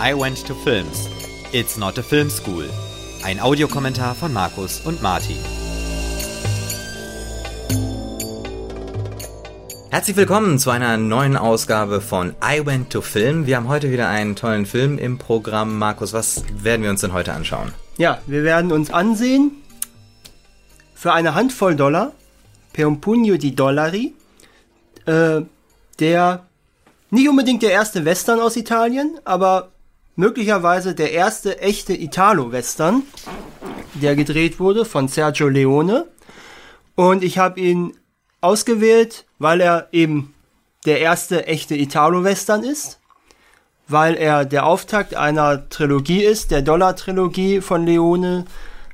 I Went to Films. It's not a film school. Ein Audiokommentar von Markus und Martin. Herzlich willkommen zu einer neuen Ausgabe von I Went to Film. Wir haben heute wieder einen tollen Film im Programm. Markus, was werden wir uns denn heute anschauen? Ja, wir werden uns ansehen für eine Handvoll Dollar, per un pugno di dollari, äh, der nicht unbedingt der erste Western aus Italien, aber möglicherweise der erste echte Italo-Western, der gedreht wurde von Sergio Leone. Und ich habe ihn ausgewählt, weil er eben der erste echte Italo-Western ist, weil er der Auftakt einer Trilogie ist, der Dollar-Trilogie von Leone,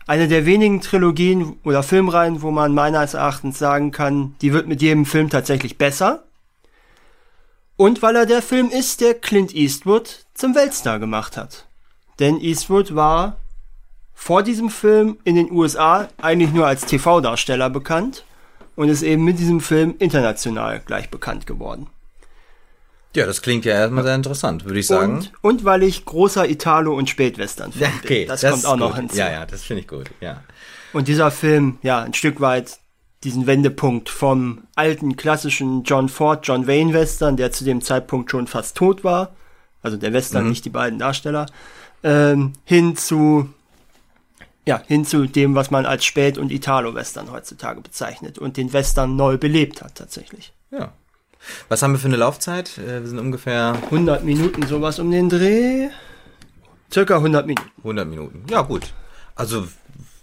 eine der wenigen Trilogien oder Filmreihen, wo man meines Erachtens sagen kann, die wird mit jedem Film tatsächlich besser. Und weil er der Film ist, der Clint Eastwood zum Weltstar gemacht hat. Denn Eastwood war vor diesem Film in den USA eigentlich nur als TV-Darsteller bekannt und ist eben mit diesem Film international gleich bekannt geworden. Ja, das klingt ja erstmal sehr interessant, würde ich sagen. Und, und weil ich großer Italo- und Spätwestern-Fan ja, okay, bin. Das, das kommt auch gut. noch hinzu. Ja, ja, das finde ich gut, ja. Und dieser Film, ja, ein Stück weit diesen Wendepunkt vom alten klassischen John Ford, John Wayne Western, der zu dem Zeitpunkt schon fast tot war, also der Western, mhm. nicht die beiden Darsteller, ähm, hin zu ja, hin zu dem, was man als Spät- und Italo-Western heutzutage bezeichnet und den Western neu belebt hat tatsächlich. Ja. Was haben wir für eine Laufzeit? Äh, wir sind ungefähr 100 Minuten, sowas um den Dreh. Circa 100 Minuten. 100 Minuten. Ja, gut. Also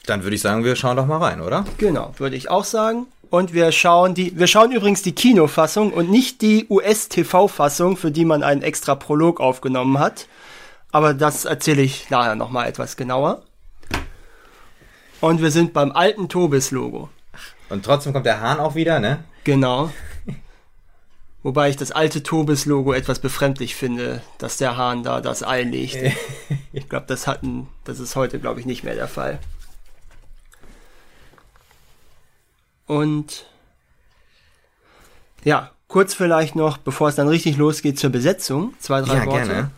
dann würde ich sagen, wir schauen doch mal rein, oder? Genau, würde ich auch sagen. Und wir schauen die, wir schauen übrigens die Kinofassung und nicht die US-TV-Fassung, für die man einen extra Prolog aufgenommen hat. Aber das erzähle ich nachher nochmal etwas genauer. Und wir sind beim alten Tobis-Logo. Und trotzdem kommt der Hahn auch wieder, ne? Genau. Wobei ich das alte Tobis-Logo etwas befremdlich finde, dass der Hahn da das Ei legt. ich glaube, das hatten, das ist heute, glaube ich, nicht mehr der Fall. Und ja, kurz vielleicht noch, bevor es dann richtig losgeht zur Besetzung, zwei, drei ja, Worte. Gerne.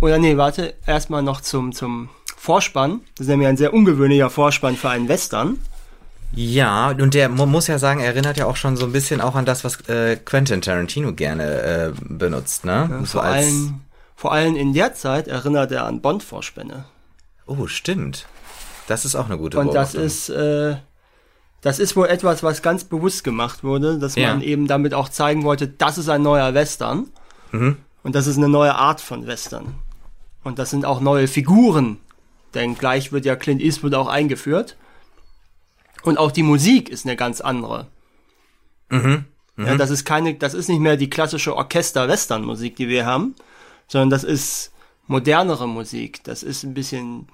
Oder nee, warte, erstmal noch zum, zum Vorspann. Das ist nämlich ein sehr ungewöhnlicher Vorspann für einen Western. Ja, und der man muss ja sagen, erinnert ja auch schon so ein bisschen auch an das, was äh, Quentin Tarantino gerne äh, benutzt, ne? Ja, so vor, allem, vor allem in der Zeit erinnert er an Bond-Vorspänne. Oh, stimmt. Das ist auch eine gute Und das ist, äh, das ist wohl etwas, was ganz bewusst gemacht wurde, dass ja. man eben damit auch zeigen wollte, das ist ein neuer Western. Mhm. Und das ist eine neue Art von Western. Und das sind auch neue Figuren. Denn gleich wird ja Clint Eastwood auch eingeführt. Und auch die Musik ist eine ganz andere. Mhm. Mhm. Ja, das ist keine, das ist nicht mehr die klassische Orchester-Western-Musik, die wir haben, sondern das ist modernere Musik. Das ist ein bisschen,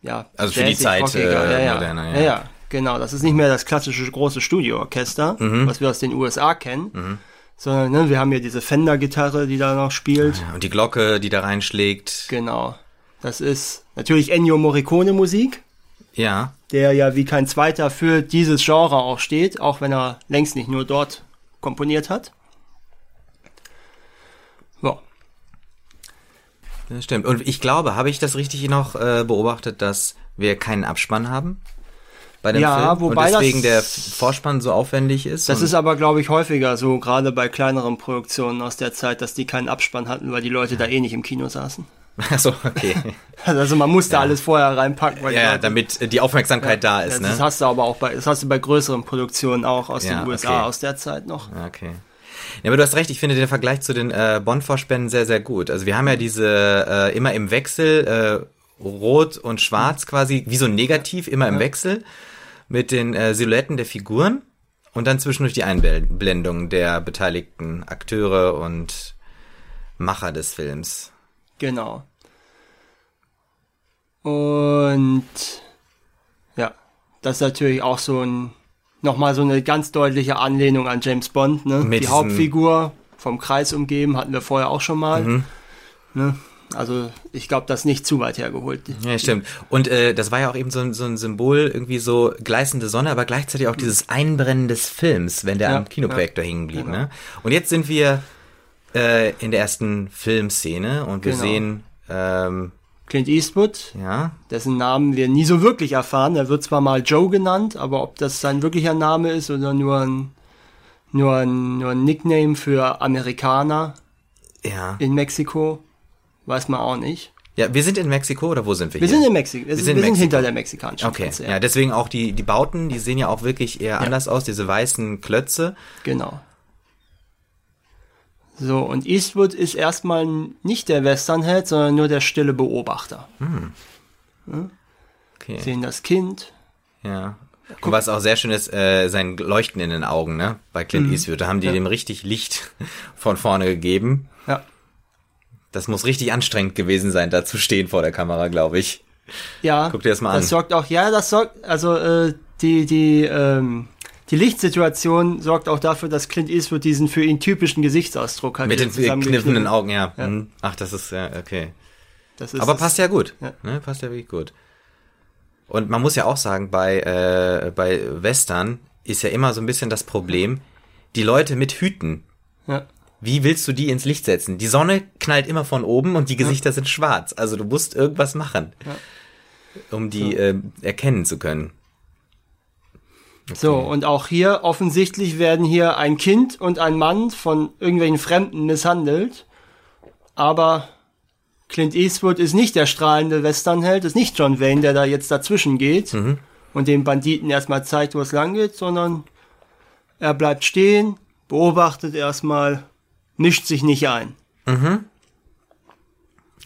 ja. Also für die Zeit äh, ja, ja. moderner, ja. ja. ja. Genau, das ist nicht mehr das klassische große Studioorchester, mhm. was wir aus den USA kennen, mhm. sondern ne, wir haben ja diese Fender-Gitarre, die da noch spielt. Und die Glocke, die da reinschlägt. Genau. Das ist natürlich Ennio Morricone Musik. Ja. Der ja wie kein zweiter für dieses Genre auch steht, auch wenn er längst nicht nur dort komponiert hat. Ja. Das stimmt. Und ich glaube, habe ich das richtig noch äh, beobachtet, dass wir keinen Abspann haben? Bei dem ja, Film wobei und deswegen der Vorspann so aufwendig ist. Das ist aber, glaube ich, häufiger so, gerade bei kleineren Produktionen aus der Zeit, dass die keinen Abspann hatten, weil die Leute da eh nicht im Kino saßen. Achso, okay. also man musste ja. alles vorher reinpacken. Weil ja, damit die Aufmerksamkeit ja, da ist. Das, ne? das hast du aber auch bei, das hast du bei größeren Produktionen auch aus ja, den USA okay. aus der Zeit noch. Okay. Ja, aber du hast recht, ich finde den Vergleich zu den äh, Bond-Vorspänen sehr, sehr gut. Also wir haben ja diese äh, immer im Wechsel, äh, rot und schwarz quasi, wie so Negativ, immer im Wechsel mit den äh, Silhouetten der Figuren und dann zwischendurch die Einblendung der beteiligten Akteure und Macher des Films. Genau. Und ja, das ist natürlich auch so ein nochmal so eine ganz deutliche Anlehnung an James Bond, ne? Mit die Hauptfigur vom Kreis umgeben hatten wir vorher auch schon mal. Mhm. Ne? Also ich glaube, das ist nicht zu weit hergeholt. Ja, stimmt. Und äh, das war ja auch eben so ein, so ein Symbol, irgendwie so gleißende Sonne, aber gleichzeitig auch dieses Einbrennen des Films, wenn der ja, am Kinoprojektor ja, hängen blieb. Genau. Ne? Und jetzt sind wir äh, in der ersten Filmszene und wir Genau. sehen, ähm, Clint Eastwood, ja, dessen Namen wir nie so wirklich erfahren. Er wird zwar mal Joe genannt, aber ob das sein wirklicher Name ist oder nur ein, nur ein, nur ein Nickname für Amerikaner ja, in Mexiko, weiß man auch nicht. ja, wir sind in Mexiko oder wo sind wir? Wir hier? sind in Mexiko. Wir, sind, sind in wir sind Mexiko. hinter der mexikanischen Okay, Grenze. ja, deswegen auch die, die Bauten, die sehen ja auch wirklich eher anders aus, diese weißen Klötze. Genau. So, und Eastwood ist erstmal nicht der Westernheld, sondern nur der stille Beobachter. Okay, Sehen das Kind. ja. Und was auch sehr schön ist, äh, sein Leuchten in den Augen, ne? Bei Clint Mhm. Eastwood, da haben die dem richtig Licht von vorne gegeben. Ja. Das muss richtig anstrengend gewesen sein, da zu stehen vor der Kamera, glaube ich. Ja, Guck dir das mal das an. sorgt auch, ja, das sorgt, also äh, die, die, ähm, die Lichtsituation sorgt auch dafür, dass Clint Eastwood diesen für ihn typischen Gesichtsausdruck hat. Mit den kniffenden Augen, ja. Hm. Ach, das ist ja okay. Das ist Aber das- passt ja gut. Ja. Ne, passt ja wirklich gut. Und man muss ja auch sagen, bei, äh, bei Western ist ja immer so ein bisschen das Problem, die Leute mit Hüten. Ja. Wie willst du die ins Licht setzen? Die Sonne knallt immer von oben und die Gesichter sind schwarz. Also du musst irgendwas machen, um die äh, erkennen zu können. So, und auch hier offensichtlich werden hier ein Kind und ein Mann von irgendwelchen Fremden misshandelt. Aber Clint Eastwood ist nicht der strahlende Westernheld, ist nicht John Wayne, der da jetzt dazwischen geht und den Banditen erstmal zeigt, wo es lang geht, sondern er bleibt stehen, beobachtet erstmal, mischt sich nicht ein.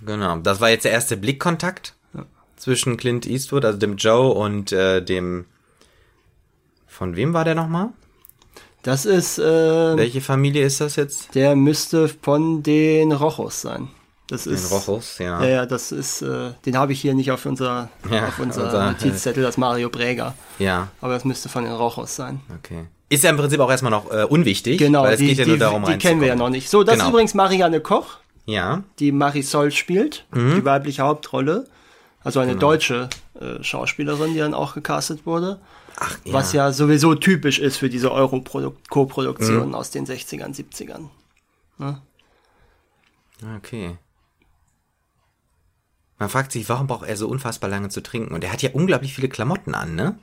Genau. Das war jetzt der erste Blickkontakt zwischen Clint Eastwood, also dem Joe und äh, dem. Von wem war der nochmal? Das ist, äh, Welche Familie ist das jetzt? der müsste von den Rochos sein. Das Den ist Rochus, ja. Ja, ja, das ist, äh, den habe ich hier nicht auf unser, Ja, auf unser, unser- Notizzettel, das Mario Bräger. Ja, Aber das müsste von den Rochos sein. okay. Ist ja im Prinzip auch erstmal noch äh, unwichtig, Genau, weil es die, geht ja die, nur darum, die kennen wir ja noch nicht. So, das Genau. ist übrigens Marianne Koch, Ja, die Marisol spielt, Mhm. die weibliche Hauptrolle. Also Genau. eine deutsche äh, Schauspielerin, die dann auch gecastet wurde. ach ja. Was ja sowieso typisch ist für diese Mhm. Euro-Co-Produktionen aus den 60ern, 70ern. Okay. Man fragt sich, warum braucht er so unfassbar lange zu trinken? Und er hat ja unglaublich viele Klamotten an, ne?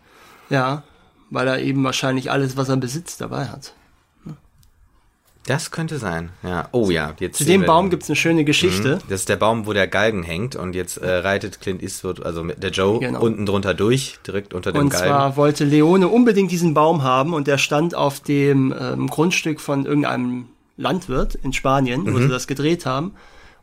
Ja, weil er eben wahrscheinlich alles, was er besitzt, dabei hat. Das könnte sein. Ja. Oh ja, jetzt Zu dem Baum den. gibt's eine schöne Geschichte. Das ist der Baum, wo der Galgen hängt und jetzt äh, reitet Clint Eastwood, also mit der Joe, Genau. unten drunter durch, direkt unter dem Und Galgen. zwar wollte Leone unbedingt diesen Baum haben und der stand auf dem ähm, Grundstück von irgendeinem Landwirt in Spanien, Mhm. wo sie das gedreht haben.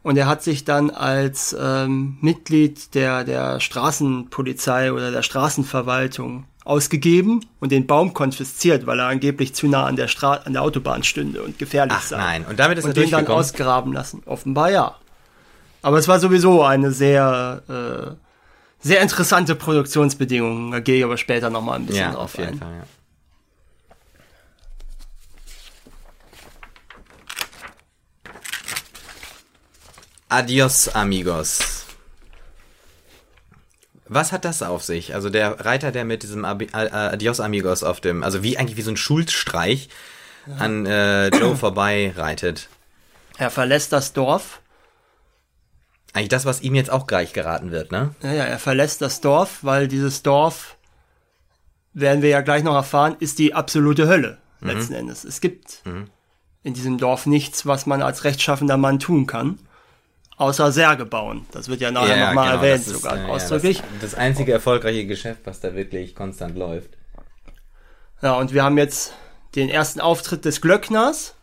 Und er hat sich dann als ähm, Mitglied der, der Straßenpolizei oder der Straßenverwaltung ausgegeben und den Baum konfisziert, weil er angeblich zu nah an der, Stra an der Autobahn stünde und gefährlich Ach sei. nein, und damit ist und er den dann ausgraben lassen. Offenbar ja. Aber es war sowieso eine sehr, äh, sehr interessante Produktionsbedingung. Da gehe ich aber später nochmal ein bisschen ja, drauf auf jeden ein. Fall, ja. Adios, amigos. Was hat das auf sich? Also der Reiter, der mit diesem Abi äh, Adios, amigos auf dem, also wie eigentlich wie so ein Schulstreich an äh, Joe vorbei reitet. Er verlässt das Dorf. Eigentlich das, was ihm jetzt auch gleich geraten wird, ne? Ja, ja, er verlässt das Dorf, weil dieses Dorf, werden wir ja gleich noch erfahren, ist die absolute Hölle, Mhm. letzten Endes. Es gibt in diesem Dorf nichts, was man als rechtschaffender Mann tun kann, außer Särge bauen. Das wird ja nachher nochmal genau, erwähnt, das ist, sogar äh, ja, ausdrücklich. das, das einzige erfolgreiche Geschäft, was da wirklich konstant läuft. Ja, und wir haben jetzt den ersten Auftritt des Glöckners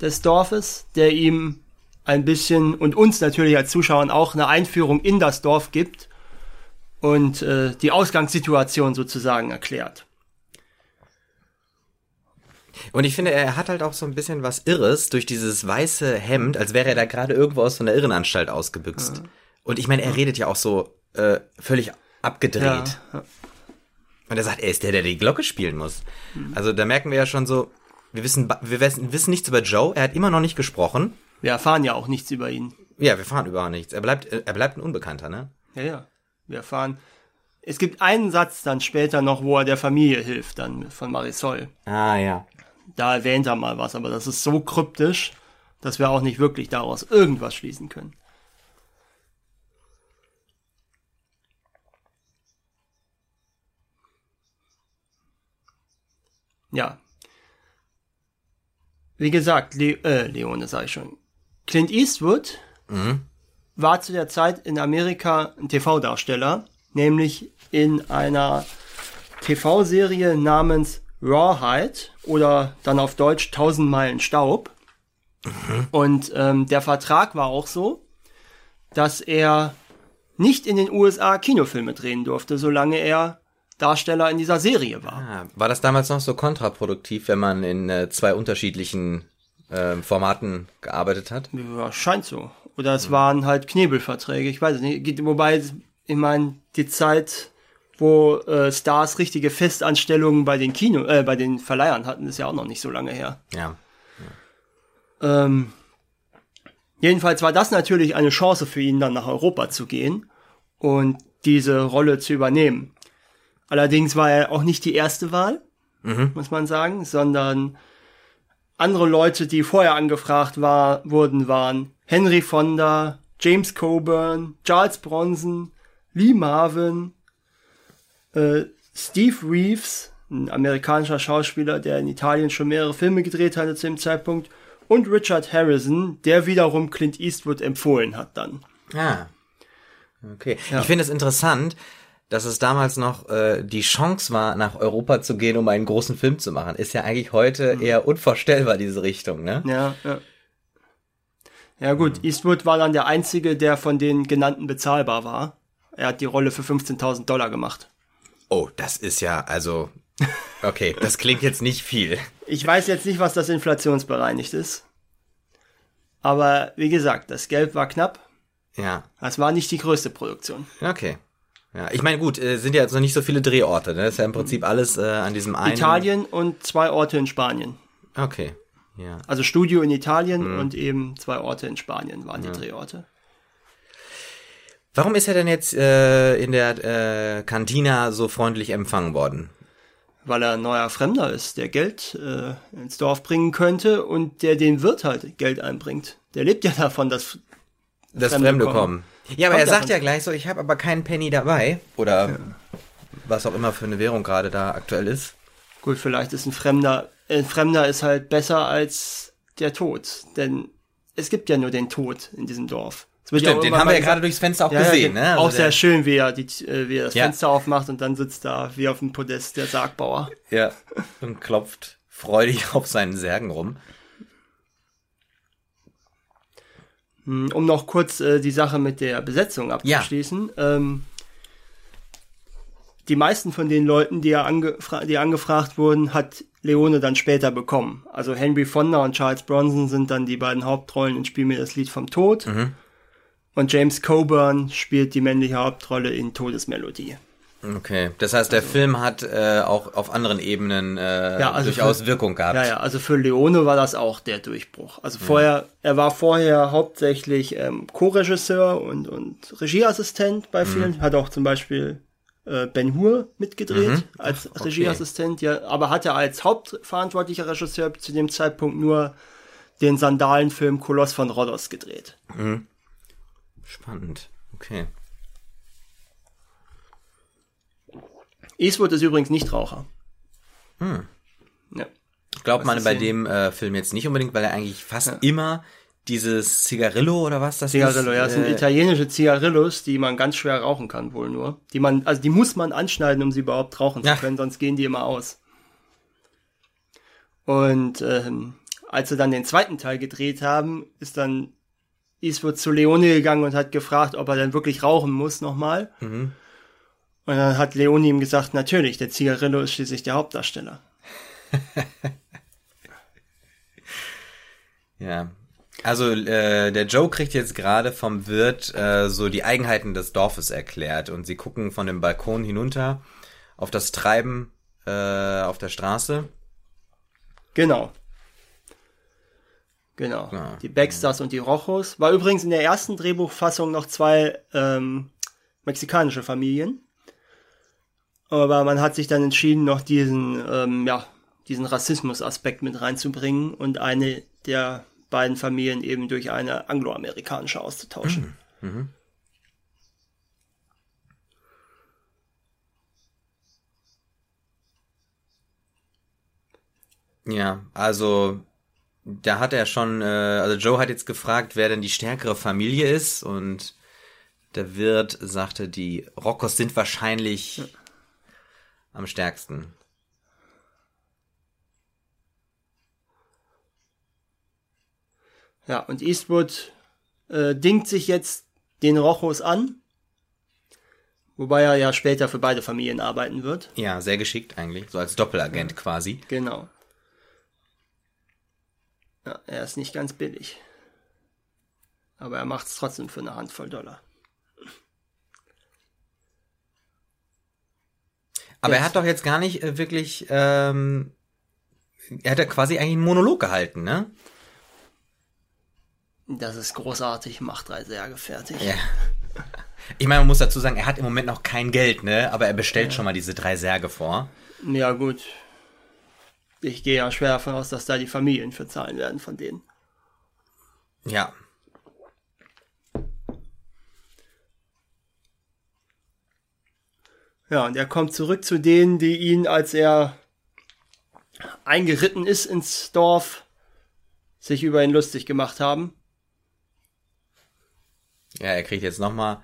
des Dorfes, der ihm ein bisschen und uns natürlich als Zuschauern auch eine Einführung in das Dorf gibt und äh, die Ausgangssituation sozusagen erklärt. Und ich finde, er hat halt auch so ein bisschen was Irres durch dieses weiße Hemd, als wäre er da gerade irgendwo aus so einer Irrenanstalt ausgebüxt. Und ich meine, er redet ja auch so äh, völlig abgedreht. Ja, Und er sagt, er ist der, der die Glocke spielen muss. Also da merken wir ja schon so, wir wissen, wir wissen, wissen nichts über Joe, er hat immer noch nicht gesprochen. wir erfahren ja auch nichts über ihn. Ja, wir fahren überhaupt nichts. Er bleibt, er bleibt ein Unbekannter, ne? Ja, ja. Wir erfahren. Es gibt einen Satz dann später noch, wo er der Familie hilft, dann von Marisol. Ah, ja. Da erwähnt er mal was, aber das ist so kryptisch, dass wir auch nicht wirklich daraus irgendwas schließen können. Ja. Wie gesagt, Le äh, Leone sag ich schon. Clint Eastwood war zu der Zeit in Amerika ein TV-Darsteller, nämlich in einer TV-Serie namens Rawhide oder dann auf Deutsch 1000 Meilen Staub. Und ähm, der Vertrag war auch so, dass er nicht in den USA Kinofilme drehen durfte, solange er Darsteller in dieser Serie war. Ah, war das damals noch so kontraproduktiv, wenn man in äh, zwei unterschiedlichen äh, Formaten gearbeitet hat? Ja, scheint so. Oder es waren halt Knebelverträge, ich weiß es nicht. Wobei, ich meine, die Zeit, wo äh, Stars richtige Festanstellungen bei den Kino, äh, bei den Verleihern hatten, ist ja auch noch nicht so lange her. Ja. Ähm, jedenfalls war das natürlich eine Chance für ihn, dann nach Europa zu gehen und diese Rolle zu übernehmen. Allerdings war er auch nicht die erste Wahl, muss man sagen, sondern andere Leute, die vorher angefragt war, wurden, waren Henry Fonda, James Coburn, Charles Bronson, Lee Marvin, äh, Steve Reeves, ein amerikanischer Schauspieler, der in Italien schon mehrere Filme gedreht hatte zu dem Zeitpunkt, und Richard Harrison, der wiederum Clint Eastwood empfohlen hat dann. Ah. Okay. Ich finde es interessant, dass es damals noch äh, die Chance war, nach Europa zu gehen, um einen großen Film zu machen. Ist ja eigentlich heute eher unvorstellbar, diese Richtung, ne? Ja, ja. Ja gut, Eastwood war dann der einzige, der von den genannten bezahlbar war. Er hat die Rolle für 15.000 Dollar gemacht. Oh, das ist ja, also, okay, das klingt jetzt nicht viel. Ich weiß jetzt nicht, was das inflationsbereinigt ist. Aber wie gesagt, das Geld war knapp. Ja, Das war nicht die größte Produktion. okay. Ja, ich meine, gut, äh, sind ja jetzt noch nicht so viele Drehorte, ne? Das ist ja im Prinzip alles äh, an diesem einen. Italien und zwei Orte in Spanien. Okay, ja. Also Studio in Italien und eben zwei Orte in Spanien waren die Drehorte. Warum ist er denn jetzt äh, in der äh, Cantina so freundlich empfangen worden? Weil er ein neuer Fremder ist, der Geld äh, ins Dorf bringen könnte und der den Wirt halt Geld einbringt. Der lebt ja davon, dass Das Fremde Fremde, kommen. kommen. Ja, aber Kommt er sagt davon. ja gleich so, ich habe aber keinen Penny dabei. Oder was auch immer für eine Währung gerade da aktuell ist. Gut, vielleicht ist ein Fremder, ein Fremder ist halt besser als der Tod, denn es gibt ja nur den Tod in diesem Dorf. Ja Stimmt, den haben wir ja gerade durchs Fenster auch Ja, ja, gesehen. ge- ne? Also auch sehr schön, wie er, die, äh, wie er das Ja. Fenster aufmacht und dann sitzt da wie auf dem Podest der Sargbauer. Ja, und klopft freudig auf seinen Särgen rum. Hm, Um noch kurz äh, die Sache mit der Besetzung abzuschließen. Ähm, die meisten von den Leuten, die, er angefra die angefragt wurden, hat Leone dann später bekommen. Also Henry Fonda und Charles Bronson sind dann die beiden Hauptrollen in Spiel mir das Lied vom Tod. Und James Coburn spielt die männliche Hauptrolle in Todesmelodie. Okay, das heißt, der Film hat äh, auch auf anderen Ebenen äh, Ja, also durchaus für- Wirkung gehabt. Ja, ja, also für Leone war das auch der Durchbruch. Also vorher, er war vorher hauptsächlich ähm, Co-Regisseur und, und Regieassistent bei vielen, hat auch zum Beispiel äh, Ben Hur mitgedreht als Regieassistent, ja, aber hatte als hauptverantwortlicher Regisseur zu dem Zeitpunkt nur den Sandalenfilm Koloss von Rhodos gedreht. Spannend. Okay. Eastwood ist übrigens nicht Raucher. Ja. Glaubt man bei dem äh, Film jetzt nicht unbedingt, weil er eigentlich fast immer dieses Zigarillo oder was das Zigarillo, ist? ja, das sind äh, italienische Zigarillos, die man ganz schwer rauchen kann, wohl nur. Die man, also die muss man anschneiden, um sie überhaupt rauchen Ja. zu können, sonst gehen die immer aus. Und ähm, als sie dann den zweiten Teil gedreht haben, ist dann Eastwood zu Leone gegangen und hat gefragt, ob er denn wirklich rauchen muss nochmal. Mhm. Und dann hat Leone ihm gesagt, natürlich, der Zigarillo ist schließlich der Hauptdarsteller. Ja. Also äh, der Joe kriegt jetzt gerade vom Wirt äh, so die Eigenheiten des Dorfes erklärt und sie gucken von dem Balkon hinunter auf das Treiben äh, auf der Straße. Genau. Genau. Ja. Die Baxters und die Rojos. War übrigens in der ersten Drehbuchfassung noch zwei ähm, mexikanische Familien. Aber man hat sich dann entschieden, noch diesen, ähm, ja, diesen Rassismus-Aspekt mit reinzubringen. Und eine der beiden Familien eben durch eine angloamerikanische auszutauschen. Mhm. Ja, also da hat er schon, äh, also Joe hat jetzt gefragt, wer denn die stärkere Familie ist und der Wirt sagte, die Rockos sind wahrscheinlich am stärksten. Ja, und Eastwood äh, dingt sich jetzt den Rochos an, wobei er ja später für beide Familien arbeiten wird. Ja, sehr geschickt eigentlich, so als Doppelagent ja. quasi. Genau. Ja, er ist nicht ganz billig. Aber er macht es trotzdem für eine Handvoll Dollar. Aber jetzt. er hat doch jetzt gar nicht äh, wirklich, ähm, er hat ja quasi eigentlich einen Monolog gehalten, ne? Das ist großartig, macht drei Särge Ja. Ich meine, man muss dazu sagen, er hat im Moment noch kein Geld, ne? Aber er bestellt ja. schon mal diese drei Särge vor. Ja, gut. Ich gehe ja schwer davon aus, dass da die Familien für zahlen werden von denen. Ja. Ja, und er kommt zurück zu denen, die ihn, als er eingeritten ist ins Dorf, sich über ihn lustig gemacht haben. Ja, er kriegt jetzt nochmal.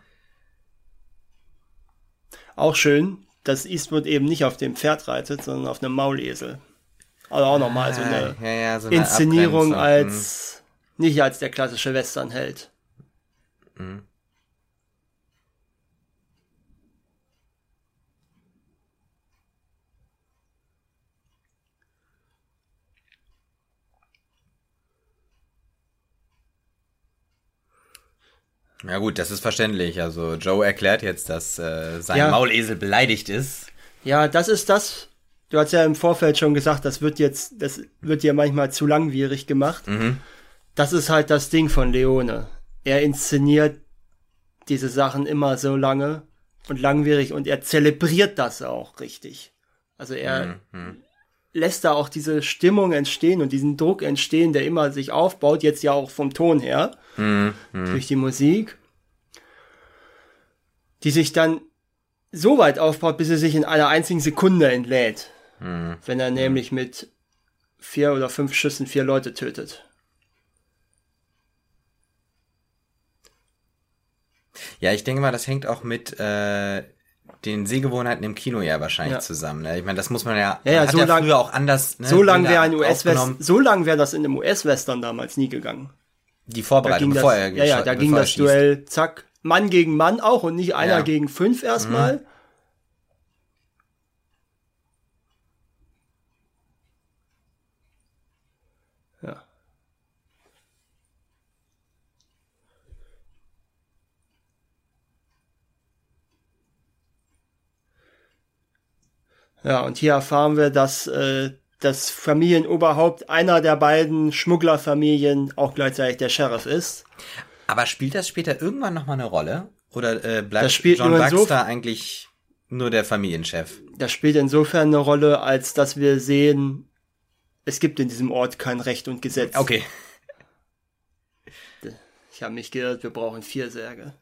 Auch schön, dass Eastwood eben nicht auf dem Pferd reitet, sondern auf einem Maulesel. Also auch nochmal so eine, ja, ja, so eine Inszenierung als, nicht als der klassische Westernheld. Mhm. Ja gut, das ist verständlich. Also Joe erklärt jetzt, dass äh, sein ja. Maulesel beleidigt ist. Ja, das ist das. Du hast ja im Vorfeld schon gesagt, das wird jetzt, das wird ja manchmal zu langwierig gemacht. Mhm. Das ist halt das Ding von Leone. Er inszeniert diese Sachen immer so lange und langwierig und er zelebriert das auch richtig. Also er mhm. lässt da auch diese Stimmung entstehen und diesen Druck entstehen, der immer sich aufbaut, jetzt ja auch vom Ton her. Mhm. durch die Musik, die sich dann so weit aufbaut, bis er sich in einer einzigen Sekunde entlädt. Mhm. Wenn er nämlich mit vier oder fünf Schüssen vier Leute tötet. Ja, ich denke mal, das hängt auch mit äh, den Sehgewohnheiten im Kino ja wahrscheinlich ja. zusammen. Ne? Ich meine, das muss man ja, ja, ja so ja früher auch anders. Ne, so lang wäre ein US-Western, so lang wäre das in einem US-Western damals nie gegangen. Die Vorbereitung, bevor das, er Ja, ja, da ging das schießt. Duell, zack, Mann gegen Mann auch und nicht einer gegen fünf erstmal. Mhm. Ja, und hier erfahren wir, dass äh, das Familienoberhaupt einer der beiden Schmugglerfamilien auch gleichzeitig der Sheriff ist. Aber spielt das später irgendwann nochmal eine Rolle? Oder äh, bleibt John Baxter eigentlich nur der Familienchef? Das spielt insofern eine Rolle, als dass wir sehen, es gibt in diesem Ort kein Recht und Gesetz. Okay. Ich habe mich geirrt, wir brauchen vier Särge.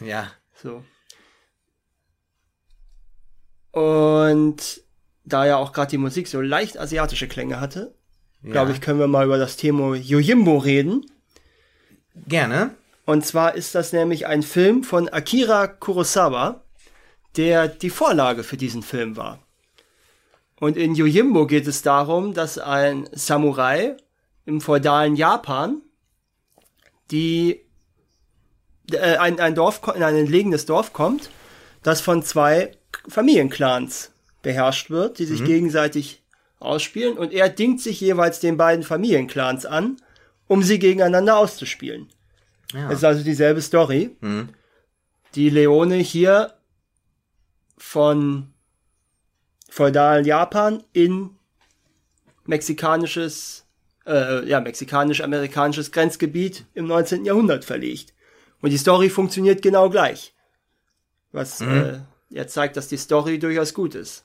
Ja. So. Und da ja auch gerade die Musik so leicht asiatische Klänge hatte, ja. glaube ich, können wir mal über das Thema Yojimbo reden. Gerne. Und zwar ist das nämlich ein Film von Akira Kurosawa, der die Vorlage für diesen Film war. Und in Yojimbo geht es darum, dass ein Samurai im feudalen Japan die äh, ein, ein Dorf in ein entlegenes Dorf kommt, das von zwei Familienclans beherrscht wird, die sich mhm. gegenseitig ausspielen und er dingt sich jeweils den beiden Familienclans an, um sie gegeneinander auszuspielen. Ja. Es ist also dieselbe Story. Mhm. Die Leone hier von feudalen Japan in mexikanisches, äh, ja, mexikanisch-amerikanisches Grenzgebiet im 19. Jahrhundert verlegt. Und die Story funktioniert genau gleich. Was mhm. äh, ja zeigt, dass die Story durchaus gut ist.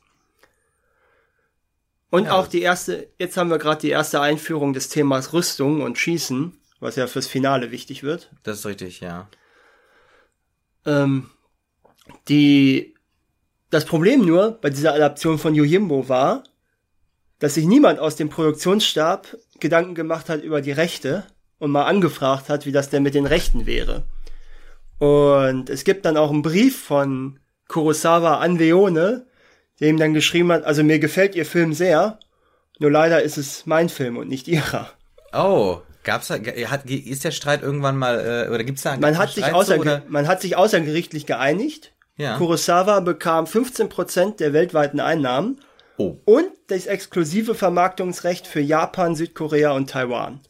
Und Ja. auch die erste, jetzt haben wir gerade die erste Einführung des Themas Rüstung und Schießen, was ja fürs Finale wichtig wird. Das ist richtig, ja. Ähm, die, das Problem nur bei dieser Adaption von Yojimbo war, dass sich niemand aus dem Produktionsstab Gedanken gemacht hat über die Rechte und mal angefragt hat, wie das denn mit den Rechten wäre. Und es gibt dann auch einen Brief von Kurosawa an Leone, der ihm dann geschrieben hat, also mir gefällt ihr Film sehr, nur leider ist es mein Film und nicht ihrer. Oh, gab's da, hat, ist der Streit irgendwann mal, äh, oder gibt's da Man hat, einen sich Streit außer, so, man hat sich außergerichtlich geeinigt. Ja. Kurosawa bekam 15% der weltweiten Einnahmen Oh, und das exklusive Vermarktungsrecht für Japan, Südkorea und Taiwan.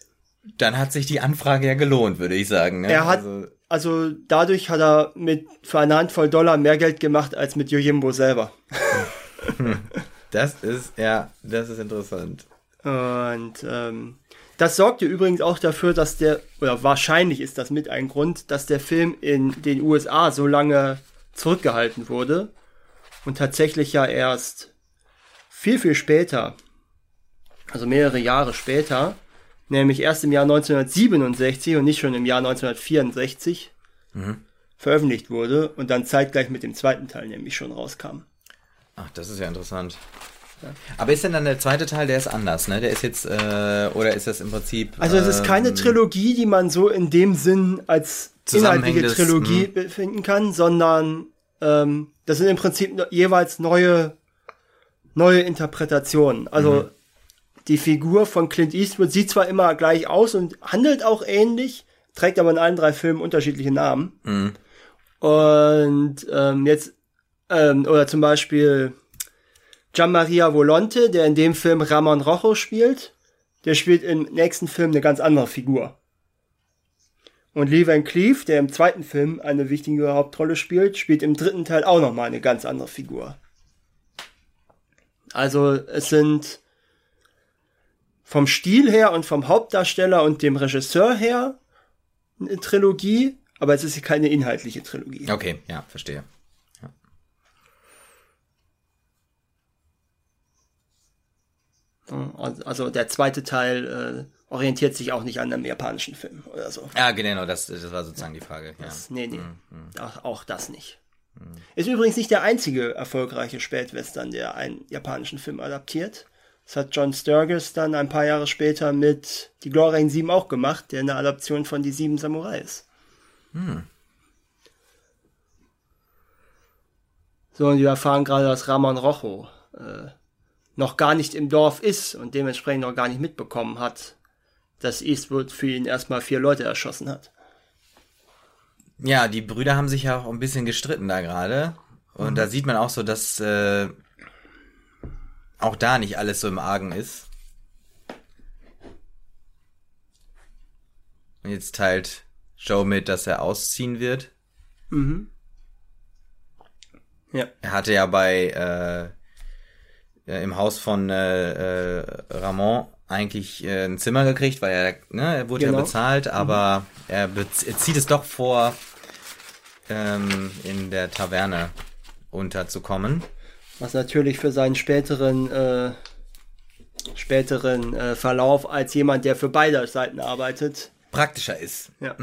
dann hat sich die Anfrage ja gelohnt, würde ich sagen. Ne? Er hat, Also, also dadurch hat er mit für eine Handvoll Dollar mehr Geld gemacht als mit Yojimbo selber. das ist, ja, das ist interessant. Und ähm, das sorgte übrigens auch dafür, dass der, oder wahrscheinlich ist das mit ein Grund, dass der Film in den USA so lange zurückgehalten wurde und tatsächlich ja erst viel, viel später, also mehrere Jahre später, nämlich erst im Jahr 1967 und nicht schon im Jahr 1964 veröffentlicht wurde und dann zeitgleich mit dem zweiten Teil nämlich schon rauskam. Ach, das ist ja interessant. Aber ist denn dann der zweite Teil, der ist anders, ne? Der ist jetzt, äh, oder ist das im Prinzip. Also es ist keine ähm, Trilogie, die man so in dem Sinn als inhaltliche Trilogie hm. befinden kann, sondern ähm, das sind im Prinzip jeweils neue, neue Interpretationen. Also Mhm. Die Figur von Clint Eastwood sieht zwar immer gleich aus und handelt auch ähnlich, trägt aber in allen drei Filmen unterschiedliche Namen. Mhm. Und ähm, jetzt, ähm, oder zum Beispiel Gianmaria Volonte, der in dem Film Ramon Rojo spielt, der spielt im nächsten Film eine ganz andere Figur. Und Lee Van Cleef, der im zweiten Film eine wichtige Hauptrolle spielt, spielt im dritten Teil auch nochmal eine ganz andere Figur. Also es sind vom Stil her und vom Hauptdarsteller und dem Regisseur her eine Trilogie, aber es ist keine inhaltliche Trilogie. Okay, ja, verstehe. Also der zweite Teil äh, orientiert sich auch nicht an einem japanischen Film oder so. Ja, genau, das, das war sozusagen die Frage. Ja. Das, nee, nee, auch, auch das nicht. Ist übrigens nicht der einzige erfolgreiche Spätwestern, der einen japanischen Film adaptiert. Das hat John Sturgis dann ein paar Jahre später mit Die glorreichen Sieben auch gemacht, der eine Adaption von Die Sieben Samurai ist. So, und wir erfahren gerade, dass Ramon Rojo äh, noch gar nicht im Dorf ist und dementsprechend noch gar nicht mitbekommen hat, dass Eastwood für ihn erstmal vier Leute erschossen hat. Ja, die Brüder haben sich ja auch ein bisschen gestritten da gerade. Und da sieht man auch so, dass äh, auch da nicht alles so im Argen ist. Und jetzt teilt Joe mit, dass er ausziehen wird. Ja. Er hatte ja bei äh, im Haus von äh, äh, Ramon eigentlich äh, ein Zimmer gekriegt, weil er, ne, er wurde Genau. ja bezahlt, aber er, bez er zieht es doch vor, ähm, in der Taverne unterzukommen. Was natürlich für seinen späteren, äh, späteren äh, Verlauf als jemand, der für beide Seiten arbeitet. Praktischer ist. Ja.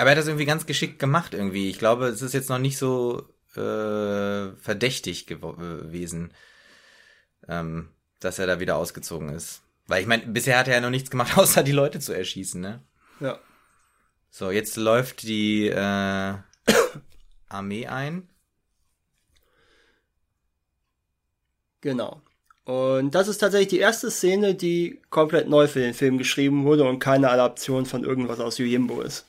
Aber er hat das irgendwie ganz geschickt gemacht irgendwie. Ich glaube, es ist jetzt noch nicht so äh, verdächtig äh, gewesen, ähm, dass er da wieder ausgezogen ist. Weil ich meine, bisher hat er ja noch nichts gemacht, außer die Leute zu erschießen, ne? Ja. So, jetzt läuft die äh, Armee ein. Genau. Und das ist tatsächlich die erste Szene, die komplett neu für den Film geschrieben wurde und keine Adaption von irgendwas aus Yojimbo ist.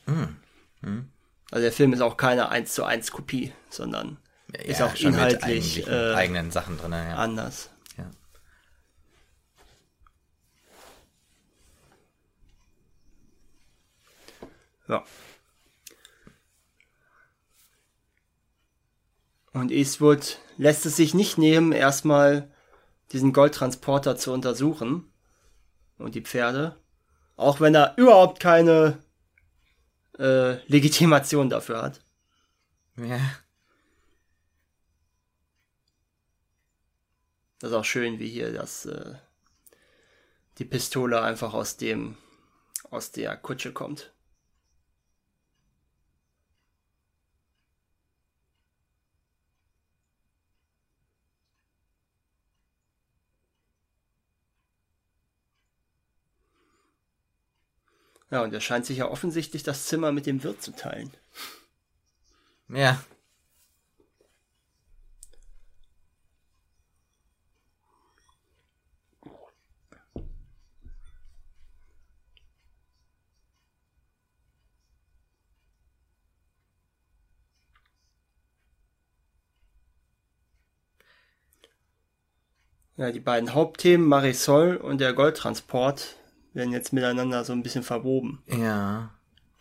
Also der Film ist auch keine 1 zu 1 Kopie, sondern ist auch mit inhaltlich äh, eigenen Sachen drin, ja. anders. ja. Ja. Und Eastwood lässt es sich nicht nehmen, erstmal diesen Goldtransporter zu untersuchen und die Pferde, auch wenn er überhaupt keine äh, Legitimation dafür hat. Ja. Das ist auch schön, wie hier das äh, die Pistole einfach aus dem aus der Kutsche kommt. Ja, und er scheint sich ja offensichtlich das Zimmer mit dem Wirt zu teilen. Ja. Ja, die beiden Hauptthemen, Marisol und der Goldtransport, werden jetzt miteinander so ein bisschen verwoben. Ja.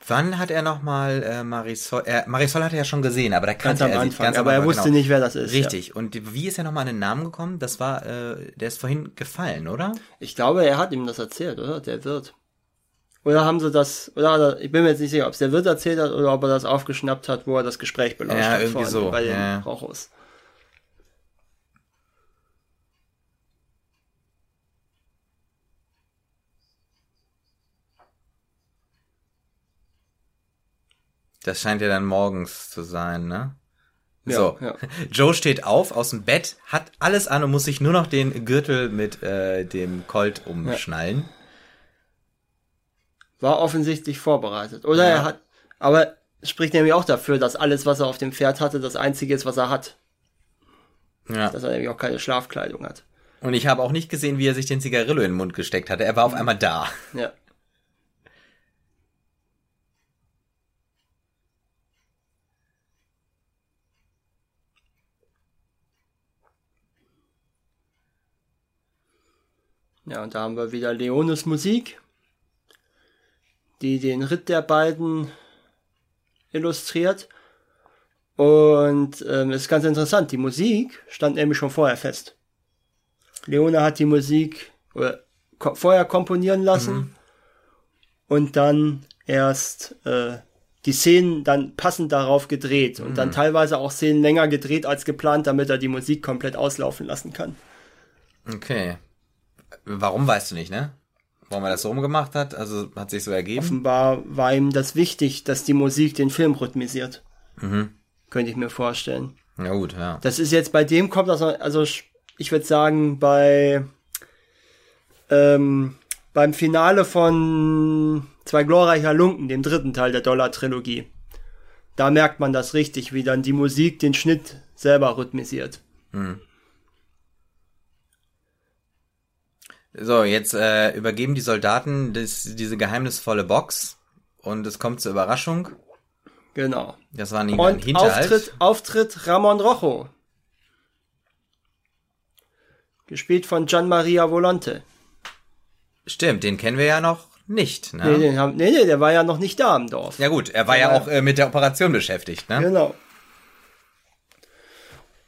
Wann hat er nochmal äh, Marisol? Äh, Marisol hat er ja schon gesehen, aber da Ganz kannte am er sie Anfang, ganz am aber er Anfang, wusste genau. nicht, wer das ist. Richtig. Und wie ist er nochmal an den Namen gekommen? Das war, äh, der ist vorhin gefallen, oder? Ja. Ich glaube, er hat ihm das erzählt, oder? Der Wirt. Oder haben sie das, oder er- ich bin mir jetzt nicht sicher, ob es der Wirt erzählt hat oder ob er das aufgeschnappt hat, wo er das Gespräch belauscht Ja, hat irgendwie vorhin so, bei den ja. Rochos. Das scheint ja dann morgens zu sein, ne? Ja, so, ja. Joe steht auf aus dem Bett, hat alles an und muss sich nur noch den Gürtel mit äh, dem Colt umschnallen. War offensichtlich vorbereitet. Oder er hat, aber spricht nämlich auch dafür, dass alles, was er auf dem Pferd hatte, das einzige ist, was er hat. Ja. Dass er nämlich auch keine Schlafkleidung hat. Und ich habe auch nicht gesehen, wie er sich den Zigarillo in den Mund gesteckt hatte. Er war auf einmal da. Ja. Ja, und da haben wir wieder Leones Musik, die den Ritt der beiden illustriert. Und ähm, ist ganz interessant, die Musik stand nämlich schon vorher fest. Leone hat die Musik oder, ko vorher komponieren lassen und dann erst äh, die Szenen dann passend darauf gedreht und dann teilweise auch Szenen länger gedreht als geplant, damit er die Musik komplett auslaufen lassen kann. Okay. Warum weißt du nicht, ne? Warum er das so rumgemacht hat? Also hat sich so ergeben. Offenbar war ihm das wichtig, dass die Musik den Film rhythmisiert. Könnte ich mir vorstellen. Ja gut, ja. Das ist jetzt bei dem kommt noch- also ich würde sagen, bei ähm, beim Finale von Zwei glorreicher Lunken, dem dritten Teil der Dollar-Trilogie. Da merkt man das richtig, wie dann die Musik den Schnitt selber rhythmisiert. So, jetzt äh, übergeben die Soldaten das, diese geheimnisvolle Box und es kommt zur Überraschung. Genau. Das war nicht ein Und Hinterhalt. Auftritt, Auftritt Ramon Rojo. Gespielt von Gian Maria Volante. Stimmt, den kennen wir ja noch nicht. Ne? Nee, den haben, nee, nee, der war ja noch nicht da im Dorf. Ja gut, er war ja Aber- auch äh, mit der Operation beschäftigt. Ne? Genau.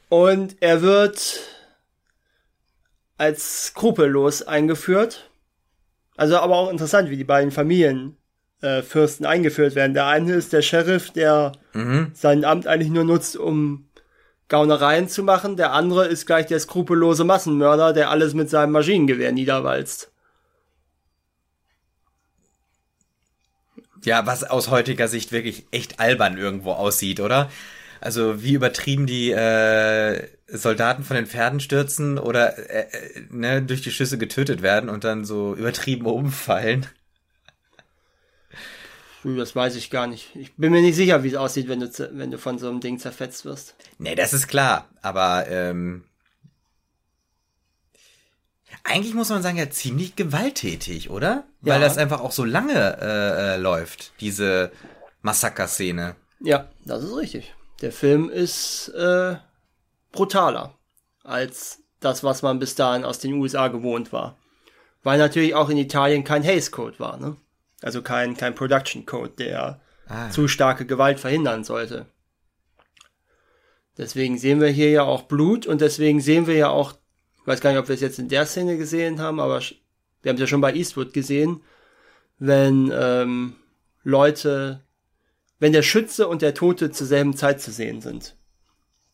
Und er wird als skrupellos eingeführt. Also aber auch interessant, wie die beiden Familienfürsten äh, Fürsten eingeführt werden. Der eine ist der Sheriff, der sein Amt eigentlich nur nutzt, um Gaunereien zu machen. Der andere ist gleich der skrupellose Massenmörder, der alles mit seinem Maschinengewehr niederwalzt. Ja, was aus heutiger Sicht wirklich echt albern irgendwo aussieht, oder? Also wie übertrieben die äh, Soldaten von den Pferden stürzen oder äh, äh, ne, durch die Schüsse getötet werden und dann so übertrieben umfallen. Das weiß ich gar nicht. Ich bin mir nicht sicher, wie es aussieht, wenn du, wenn du von so einem Ding zerfetzt wirst. Nee, das ist klar, aber ähm, eigentlich muss man sagen, ja ziemlich gewalttätig, oder? Weil Ja. das einfach auch so lange äh, äh, läuft, diese Massaker-Szene. Ja, das ist richtig. Der Film ist äh, brutaler als das, was man bis dahin aus den USA gewohnt war. Weil natürlich auch in Italien kein Hays Code war, ne? Also kein, kein Production Code, der Ah. zu starke Gewalt verhindern sollte. Deswegen sehen wir hier ja auch Blut und deswegen sehen wir ja auch, ich weiß gar nicht, ob wir es jetzt in der Szene gesehen haben, aber wir haben es ja schon bei Eastwood gesehen, wenn ähm, Leute wenn der Schütze und der Tote zur selben Zeit zu sehen sind.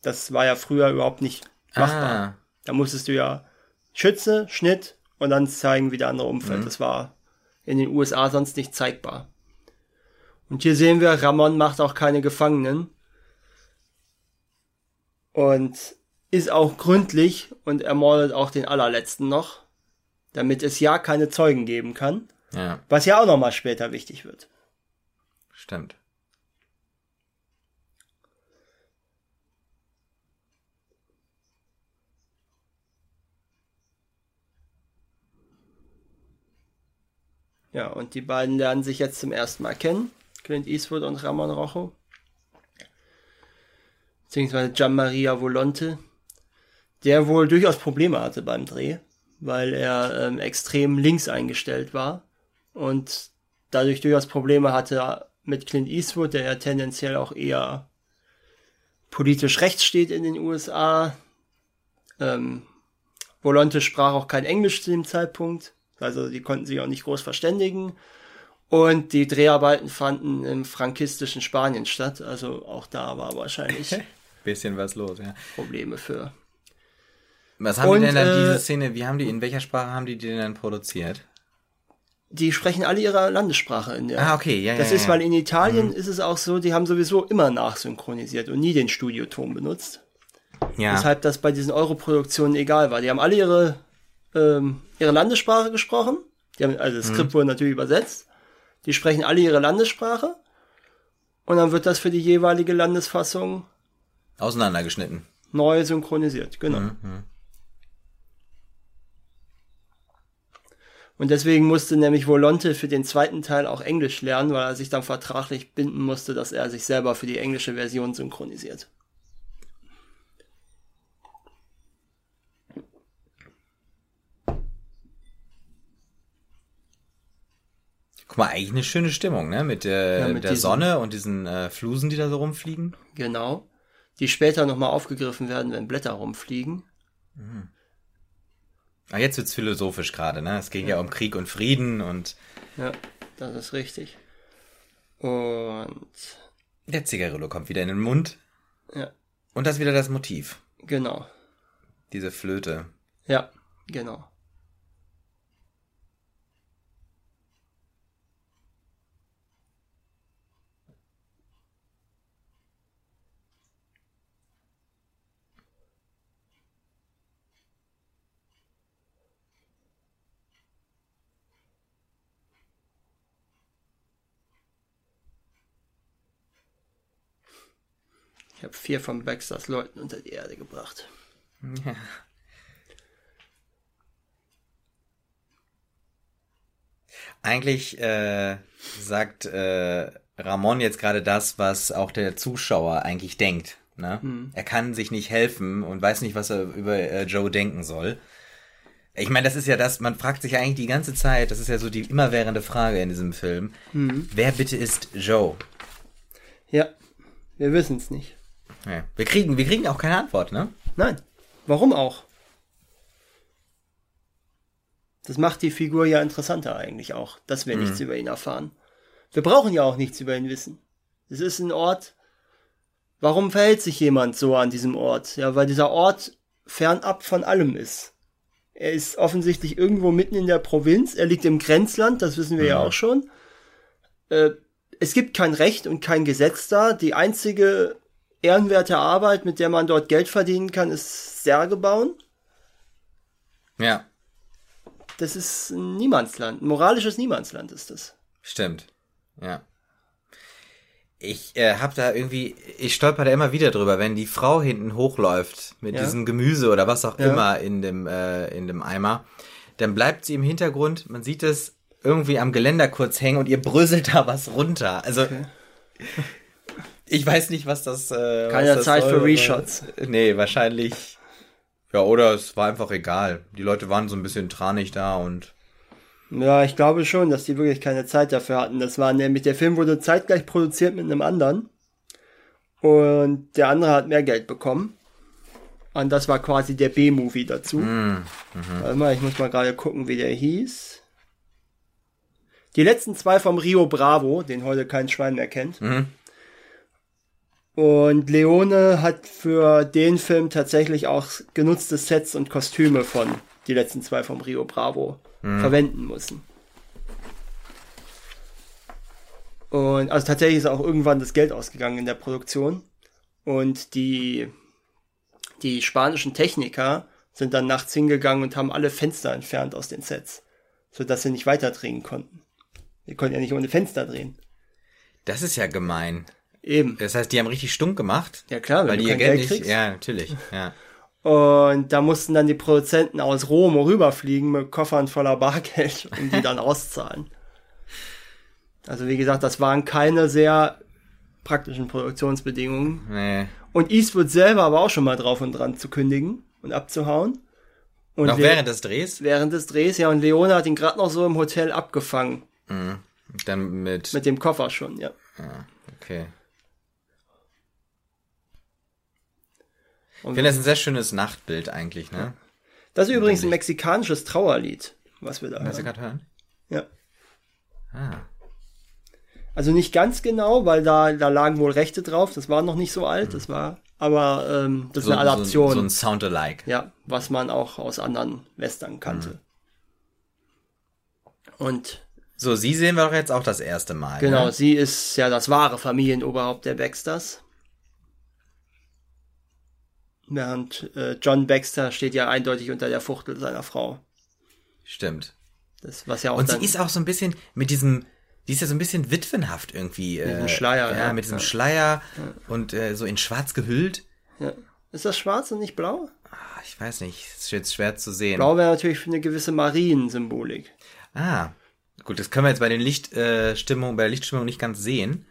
Das war ja früher überhaupt nicht machbar. Ah, Da musstest du ja Schütze, Schnitt und dann zeigen, wie der andere umfällt. Das war in den USA sonst nicht zeigbar. Und hier sehen wir, Ramon macht auch keine Gefangenen. Und ist auch gründlich und ermordet auch den allerletzten noch, damit es ja keine Zeugen geben kann. Ja, Was ja auch nochmal später wichtig wird. stimmt. Ja, und die beiden lernen sich jetzt zum ersten Mal kennen. Clint Eastwood und Ramon Rojo. Beziehungsweise Gianmaria Volonte. Der wohl durchaus Probleme hatte beim Dreh, weil er ähm, extrem links eingestellt war und dadurch durchaus Probleme hatte mit Clint Eastwood, der ja tendenziell auch eher politisch rechts steht in den USA. Ähm, Volonte sprach auch kein Englisch zu dem Zeitpunkt, also die konnten sich auch nicht groß verständigen. Und die Dreharbeiten fanden im frankistischen Spanien statt, also auch da war wahrscheinlich Bisschen was los, ja. Probleme für. Was haben Und, die denn dann, äh, diese Szene, wie haben die, in welcher Sprache haben die die denn dann produziert? Die sprechen alle ihre Landessprache in der. Ah, okay, ja, Das ja, ist, ja. weil in Italien ist es auch so, die haben sowieso immer nachsynchronisiert und nie den Studioton benutzt. Ja, Weshalb das bei diesen Europroduktionen egal war. Die haben alle ihre, ähm, ihre Landessprache gesprochen. Die haben, also das Mhm. Skript wurde natürlich übersetzt. Die sprechen alle ihre Landessprache. Und dann wird das für die jeweilige Landesfassung auseinandergeschnitten. neu synchronisiert. Genau. Mhm. Und deswegen musste nämlich Volonte für den zweiten Teil auch Englisch lernen, weil er sich dann vertraglich binden musste, dass er sich selber für die englische Version synchronisiert. Guck mal, eigentlich eine schöne Stimmung, ne? Mit der, Ja, mit der diesem- Sonne und diesen äh, Flusen, die da so rumfliegen. Genau. Die später nochmal aufgegriffen werden, wenn Blätter rumfliegen. Ah, jetzt wird's philosophisch gerade, ne? Es ging ja. um Krieg und Frieden und Ja, das ist richtig. Und der Zigarillo kommt wieder in den Mund. ja, Und das ist wieder das Motiv. genau. Diese Flöte. Ja, genau. Ich habe vier von Baxters Leuten unter die Erde gebracht. Eigentlich äh, sagt äh, Ramon jetzt gerade das, was auch der Zuschauer eigentlich denkt. Ne? Er kann sich nicht helfen und weiß nicht, was er über äh, Joe denken soll. Ich meine, das ist ja das, man fragt sich ja eigentlich die ganze Zeit, das ist ja so die immerwährende Frage in diesem Film. Wer bitte ist Joe? Ja, wir wissen es nicht. Ja. Wir kriegen, wir kriegen auch keine Antwort, ne? Nein. Warum auch? Das macht die Figur ja interessanter eigentlich auch, dass wir nichts über ihn erfahren. Wir brauchen ja auch nichts über ihn wissen. Es ist ein Ort. Warum verhält sich jemand so an diesem Ort? Ja, weil dieser Ort fernab von allem ist. Er ist offensichtlich irgendwo mitten in der Provinz. Er liegt im Grenzland, das wissen wir ja auch schon. Äh, es gibt kein Recht und kein Gesetz da. Die einzige ehrenwerte Arbeit, mit der man dort Geld verdienen kann, ist Särge bauen. Ja, Das ist ein Niemandsland. Ein moralisches Niemandsland ist das. stimmt. Ja. Ich äh, hab da irgendwie, ich stolper da immer wieder drüber, wenn die Frau hinten hochläuft mit Ja. diesem Gemüse oder was auch Ja. immer in dem, äh, in dem Eimer, dann bleibt sie im Hintergrund, man sieht es irgendwie am Geländer kurz hängen und ihr bröselt da was runter. Also, ich weiß nicht, was das, äh, Keine was das Zeit soll, für Reshots. Nee, wahrscheinlich. Ja, oder es war einfach egal. Die Leute waren so ein bisschen tranig da und Ja, ich glaube schon, dass die wirklich keine Zeit dafür hatten. Das war nämlich, der Film wurde zeitgleich produziert mit einem anderen. Und der andere hat mehr Geld bekommen. Und das war quasi der B-Movie dazu. Warte mal, ich muss mal gerade gucken, wie der hieß. Die letzten zwei vom Rio Bravo, den heute kein Schwein mehr kennt. Und Leone hat für den Film tatsächlich auch genutzte Sets und Kostüme von die letzten zwei vom Rio Bravo verwenden müssen. Und also tatsächlich ist auch irgendwann das Geld ausgegangen in der Produktion. Und die, die spanischen Techniker sind dann nachts hingegangen und haben alle Fenster entfernt aus den Sets, sodass sie nicht weiter drehen konnten. Die konnten ja nicht ohne Fenster drehen. Das ist ja gemein. Eben. Das heißt, die haben richtig stunk gemacht. Ja klar, wenn weil du die ihr kein Geld Geld nicht. kriegst. Ja, natürlich. Ja. Und da mussten dann die Produzenten aus Rom rüberfliegen mit Koffern voller Bargeld und die dann auszahlen. Also wie gesagt, das waren keine sehr praktischen Produktionsbedingungen. Nee. Und Eastwood selber war auch schon mal drauf und dran zu kündigen und abzuhauen. Und Noch Le- während des Drehs. während des Drehs, ja, und Leone hat ihn gerade noch so im Hotel abgefangen. Dann mit. Mit dem Koffer schon, ja. okay. Und Ich finde das ein sehr schönes Nachtbild eigentlich, ne? das ist übrigens ein mexikanisches Trauerlied, was wir da du hören. gerade hören? Ja. Ah. Also nicht ganz genau, weil da, da lagen wohl Rechte drauf. Das war noch nicht so alt. Das war, aber ähm, das ist So, eine Adaption. so, so ein Sound-alike. ja, was man auch aus anderen Western kannte. Und So, sie sehen wir doch jetzt auch das erste Mal. genau, Ne? sie ist ja das wahre Familienoberhaupt der Baxters. Während äh, John Baxter steht ja eindeutig unter der Fuchtel seiner Frau. Stimmt. Das, was ja auch Und sie ist auch so ein bisschen mit diesem, die ist ja so ein bisschen witwenhaft irgendwie. Mit diesem Schleier, Ja, ja. mit diesem Ja. Schleier und äh, so in schwarz gehüllt. ja. Ist das schwarz und nicht blau? Ah, Ich weiß nicht, ist jetzt schwer zu sehen. Blau wäre natürlich für eine gewisse Mariensymbolik. Ah, gut, das können wir jetzt bei den Lichtstimmungen, äh, bei der Lichtstimmung nicht ganz sehen.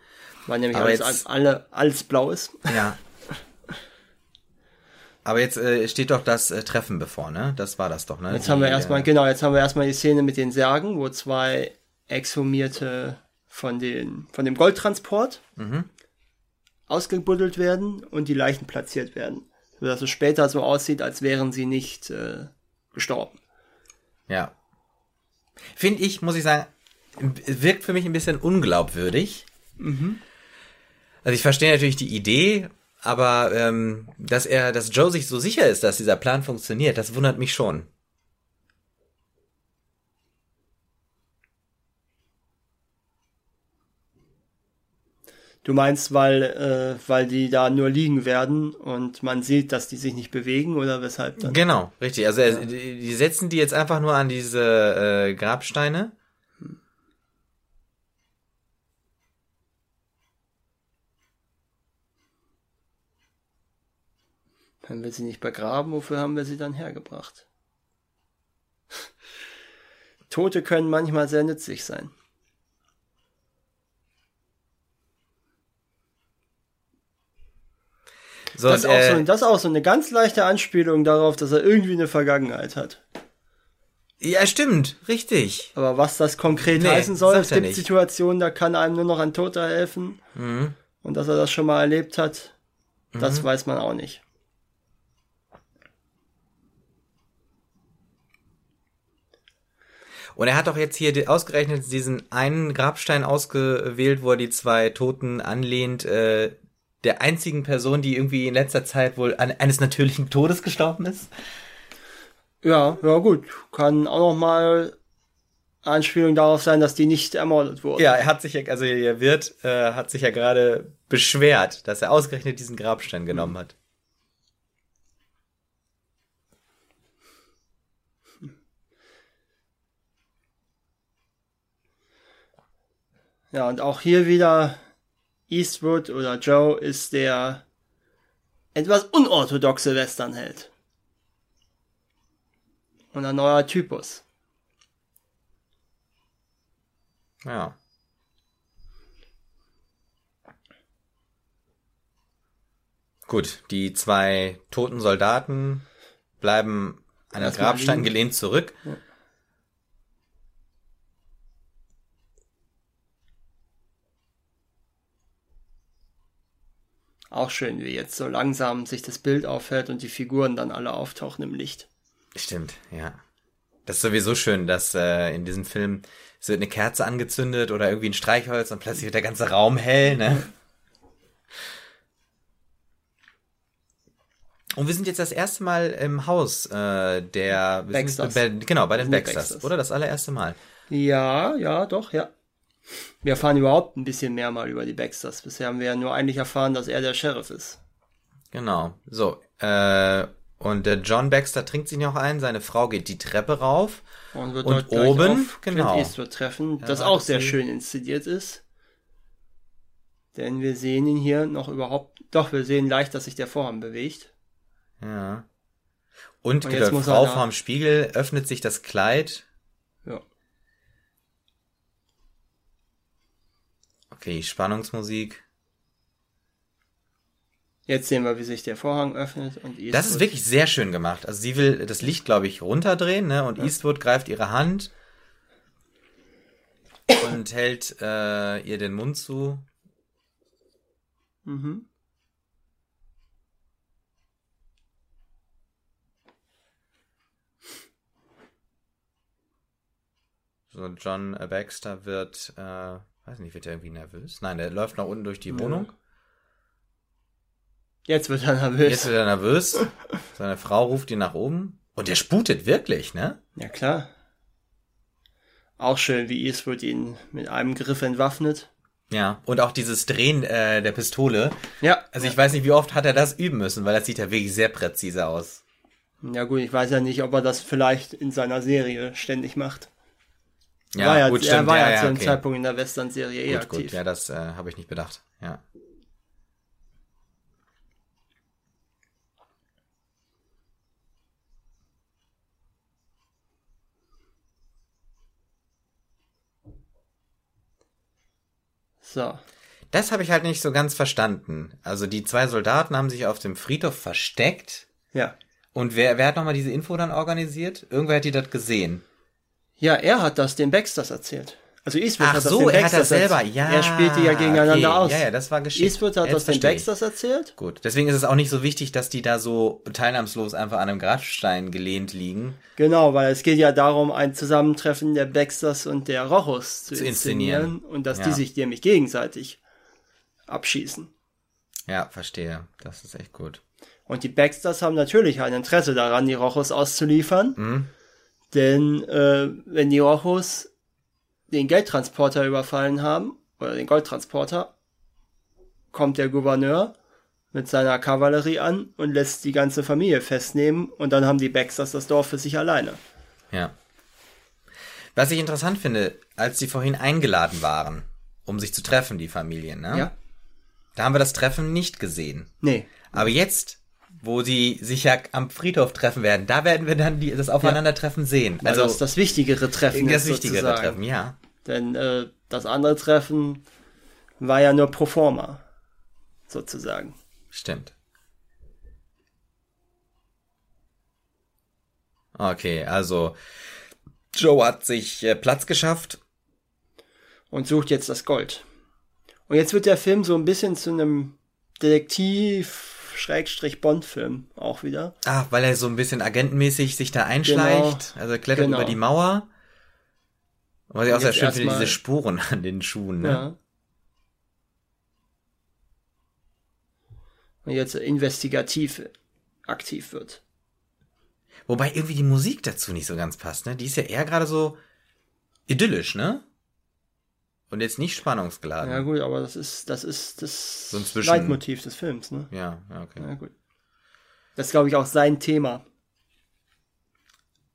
Weil nämlich Aber alles, jetzt- alle, alles blau ist. Ja. Aber jetzt äh, steht doch das äh, Treffen bevor, ne? Das war das doch, ne? Jetzt Die, haben wir erstmal, äh, genau, jetzt haben wir erstmal die Szene mit den Särgen, wo zwei Exhumierte von, den, von dem Goldtransport Mhm. ausgebuddelt werden und die Leichen platziert werden. Sodass es später so aussieht, als wären sie nicht äh, gestorben. Ja. Finde ich, muss ich sagen, wirkt für mich ein bisschen unglaubwürdig. Also ich verstehe natürlich die Idee, aber ähm, dass er, dass Joe sich so sicher ist, dass dieser Plan funktioniert, das wundert mich schon. Du meinst, weil, äh, weil die da nur liegen werden und man sieht, dass die sich nicht bewegen oder weshalb dann? Genau, richtig. Also er, die, die setzen die jetzt einfach nur an diese äh, Grabsteine. Wenn wir sie nicht begraben, wofür haben wir sie dann hergebracht? Tote können manchmal sehr nützlich sein. So, Das ist, äh, so, das ist auch so eine ganz leichte Anspielung darauf, dass er irgendwie eine Vergangenheit hat. ja, stimmt, richtig. Aber was das konkret Nee, heißen soll, es gibt nicht. Situationen, da kann einem nur noch ein Toter helfen. Mhm. Und dass er das schon mal erlebt hat, das weiß man auch nicht. Und er hat doch jetzt hier ausgerechnet diesen einen Grabstein ausgewählt, wo er die zwei Toten anlehnt, äh, der einzigen Person, die irgendwie in letzter Zeit wohl an, eines natürlichen Todes gestorben ist. Ja, ja gut. Kann auch noch mal Anspielung darauf sein, dass die nicht ermordet wurden. Ja, er hat sich ja, also der Wirt äh, hat sich ja gerade beschwert, dass er ausgerechnet diesen Grabstein genommen hat. Ja, und auch hier wieder Eastwood oder Joe ist der etwas unorthodoxe Westernheld. Und ein neuer Typus. Ja. Gut, die zwei toten Soldaten bleiben an den Grabstein gelehnt zurück. Auch schön, wie jetzt so langsam sich das Bild aufhält und die Figuren dann alle auftauchen im Licht. Stimmt, ja. Das ist sowieso schön, dass äh, in diesem Film es wird eine Kerze angezündet oder irgendwie ein Streichholz und plötzlich wird der ganze Raum hell, ne? Und wir sind jetzt das erste Mal im Haus äh, der wir sind Baxters. bei, genau bei den Baxters, Baxters. oder das allererste Mal. Ja, ja, doch, ja. Wir erfahren überhaupt ein bisschen mehr mal über die Baxters. Bisher haben wir ja nur eigentlich erfahren, dass er der Sheriff ist. Genau. So äh, und der John Baxter trinkt sich noch ein. Seine Frau geht die Treppe rauf. Und wird Und oben, auf genau. Clint Eastwood treffen, das wartet auch sehr sie. schön inszeniert ist. Denn wir sehen ihn hier noch überhaupt, doch, wir sehen leicht, dass sich der Vorhang bewegt. Ja. Und, Und die jetzt muss er Frau vorm Spiegel öffnet sich das Kleid. Ja. Okay, Spannungsmusik. Jetzt sehen wir, wie sich der Vorhang öffnet und Eastwood. Das ist wirklich sehr schön gemacht. Also sie will das Licht, glaube ich, runterdrehen, ne? Und Eastwood greift ihre Hand und hält äh, ihr den Mund zu. Mhm. So, John Baxter wird, äh, weiß nicht, wird er irgendwie nervös? Nein, der läuft nach unten durch die Wohnung. Jetzt wird er nervös. Jetzt wird er nervös. Seine Frau ruft ihn nach oben. Und der sputet wirklich, ne? Ja, klar. Auch schön, wie Eastwood ihn mit einem Griff entwaffnet. Ja. Und auch dieses Drehen äh, der Pistole. Ja. Also ich weiß nicht, wie oft hat er das üben müssen, weil das sieht ja wirklich sehr präzise aus. Ja gut, ich weiß ja nicht, ob er das vielleicht in seiner Serie ständig macht. Ja, war ja, gut, er stimmt. war ja, ja, zu dem okay. Zeitpunkt in der Western-Serie eh Gut, aktiv. gut. Ja, das äh, habe ich nicht bedacht. Ja. So. Das habe ich halt nicht so ganz verstanden. Also die zwei Soldaten haben sich auf dem Friedhof versteckt. Ja. Und wer, wer hat nochmal diese Info dann organisiert? Irgendwer hat die das gesehen. Ja, er hat das den Baxters erzählt. Also Eastwood Ach hat das so, den er hat das selber. erzählt. Ja. Er spielt die ja gegeneinander okay. aus. Ja, ja, das war geschickt. Eastwood hat Jetzt das den. Baxters erzählt. Gut, deswegen ist es auch nicht so wichtig, dass die da so teilnahmslos einfach an einem Grabstein gelehnt liegen. Genau, weil es geht ja darum, ein Zusammentreffen der Baxters und der Rochus zu, Zu inszenieren, inszenieren. und dass Ja. die sich nämlich gegenseitig abschießen. Ja, verstehe. Das ist echt gut. Und die Baxters haben natürlich ein Interesse daran, die Rochus auszuliefern. Mhm. Denn äh, wenn die Rochus den Geldtransporter überfallen haben, oder den Goldtransporter, kommt der Gouverneur mit seiner Kavallerie an und lässt die ganze Familie festnehmen und dann haben die Baxters das Dorf für sich alleine. Ja. Was ich interessant finde, als sie vorhin eingeladen waren, um sich zu treffen, die Familien, ne? Ja? Da haben wir das Treffen nicht gesehen. Nee. Aber jetzt, wo sie sich ja am Friedhof treffen werden, da werden wir dann die, das Aufeinandertreffen sehen. Also Also das, das wichtigere Treffen. das ist wichtigere sozusagen. Treffen, ja. Denn äh, das andere Treffen war ja nur pro forma, sozusagen. Stimmt. Okay, also Joe hat sich äh, Platz geschafft. und sucht jetzt das Gold. Und jetzt wird der Film so ein bisschen zu einem Detektiv-Bond-Film auch wieder. Ah, weil er so ein bisschen agentenmäßig sich da einschleicht. Also er klettert Genau. über die Mauer. Was ich auch sehr schön finde, diese Spuren an den Schuhen. Ne? Ja. Und jetzt investigativ aktiv wird. Wobei irgendwie die Musik dazu nicht so ganz passt. Ne? Die ist ja eher gerade so idyllisch, ne? Und jetzt nicht spannungsgeladen. Ja gut, aber das ist das ist das So Zwischen- Leitmotiv des Films, ne? Ja, ja, okay. Ja gut. Das ist glaube ich auch sein Thema.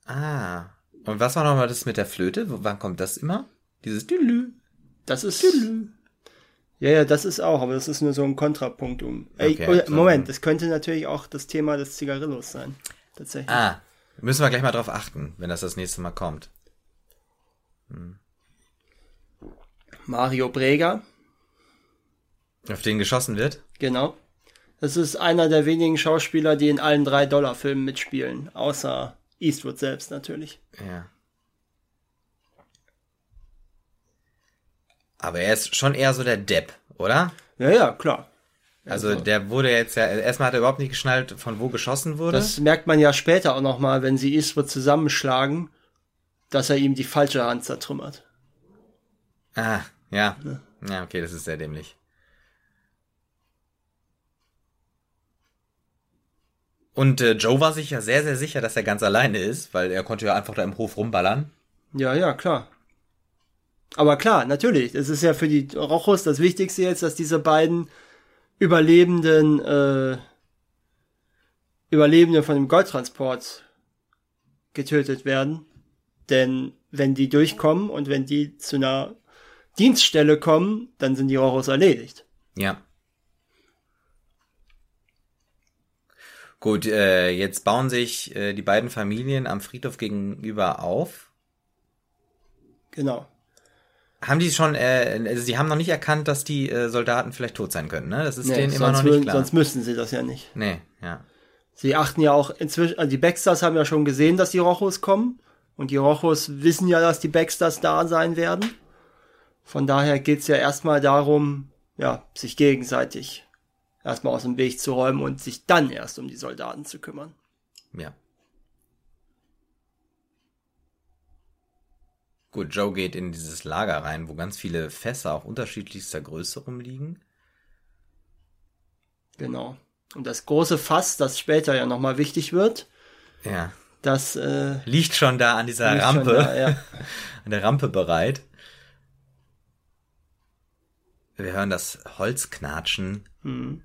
Ah. Und was war nochmal das mit der Flöte? Wann kommt das immer? Dieses Dülü. Das ist Ja, ja, das ist auch, aber das ist nur so ein Kontrapunkt um. Ey, Okay, oder, Moment, es könnte natürlich auch das Thema des Zigarillos sein. Tatsächlich. Ah. Müssen wir gleich mal drauf achten, wenn das das nächste Mal kommt. Mario Brega, Auf den geschossen wird? genau. Das ist einer der wenigen Schauspieler, die in allen drei Dollar-Filmen mitspielen, außer Eastwood selbst natürlich. Ja. Aber er ist schon eher so der Depp, oder? Ja, ja, klar. Also der wurde jetzt ja, erstmal hat er überhaupt nicht geschnallt, von wo geschossen wurde. Das merkt man ja später auch nochmal, wenn sie Eastwood zusammenschlagen, dass er ihm die falsche Hand zertrümmert. ah, ja. Ja, okay, das ist sehr dämlich. Und äh, Joe war sich ja sehr, sehr sicher, dass er ganz alleine ist, weil er konnte ja einfach da im Hof rumballern. Ja, ja, klar. Aber klar, natürlich. Es ist ja für die Rochus das Wichtigste jetzt, dass diese beiden Überlebenden, äh, Überlebende von dem Goldtransport getötet werden. Denn wenn die durchkommen und wenn die zu einer Dienststelle kommen, dann sind die Rochus erledigt. Ja. Gut, äh, jetzt bauen sich äh, die beiden Familien am Friedhof gegenüber auf. Genau. Haben die schon, äh, also sie haben noch nicht erkannt, dass die äh, Soldaten vielleicht tot sein können, ne? Das ist Nee, denen immer noch nicht würden, klar. sonst müssten sie das ja nicht. nee, ja. Sie achten ja auch inzwischen, also die Baxters haben ja schon gesehen, dass die Rochus kommen. Und die Rochus wissen ja, dass die Baxters da sein werden. Von daher geht's ja erstmal darum, ja, sich gegenseitig erstmal aus dem Weg zu räumen und sich dann erst um die Soldaten zu kümmern. Ja. Gut, Joe geht in dieses Lager rein, wo ganz viele Fässer auch unterschiedlichster Größe rumliegen. Genau. Und das große Fass, das später ja nochmal wichtig wird, Ja. das äh, Liegt schon da an dieser Rampe, Da, ja. an der Rampe bereit. Wir hören das Holz knatschen. Hm.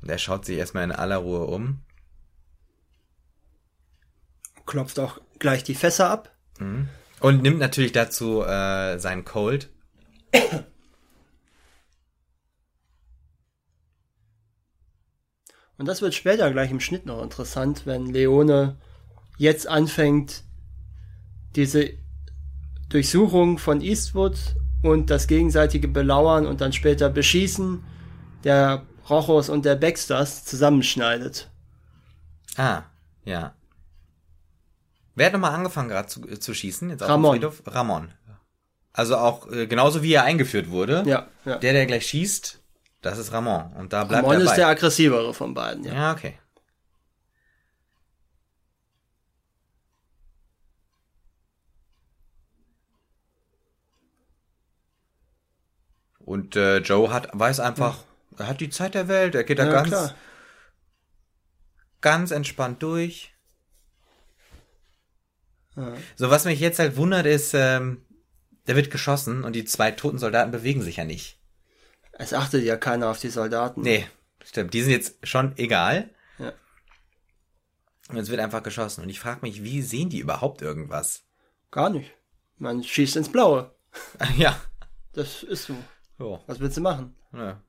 Und er schaut sich erstmal in aller Ruhe um. Klopft auch gleich die Fässer ab. Und nimmt natürlich dazu äh, seinen Colt. Und das wird später gleich im Schnitt noch interessant, wenn Leone jetzt anfängt, diese Durchsuchung von Eastwood und das gegenseitige Belauern und dann später Beschießen der Rochos und der Baxters zusammenschneidet. Ah, ja. Wer hat nochmal angefangen gerade zu, äh, zu schießen? Jetzt Ramon. Ramon. Also auch äh, genauso wie er eingeführt wurde. Ja, ja. Der, der gleich schießt, das ist Ramon. Und da bleibt Ramon ist der aggressivere von beiden, ja. ja, okay. Und äh, Joe hat weiß einfach, er hat die Zeit der Welt, er geht da Ja, ganz klar. ganz entspannt durch. Ja. So, was mich jetzt halt wundert, ist, ähm, der wird geschossen und die zwei toten Soldaten bewegen sich ja nicht. Es achtet ja keiner auf die Soldaten. Nee, stimmt. Die sind jetzt schon egal. Ja. Und es wird einfach geschossen. Und ich frage mich, wie sehen die überhaupt irgendwas? Gar nicht. Man schießt ins Blaue. ja. Das ist so. So. Was willst du machen? Ja.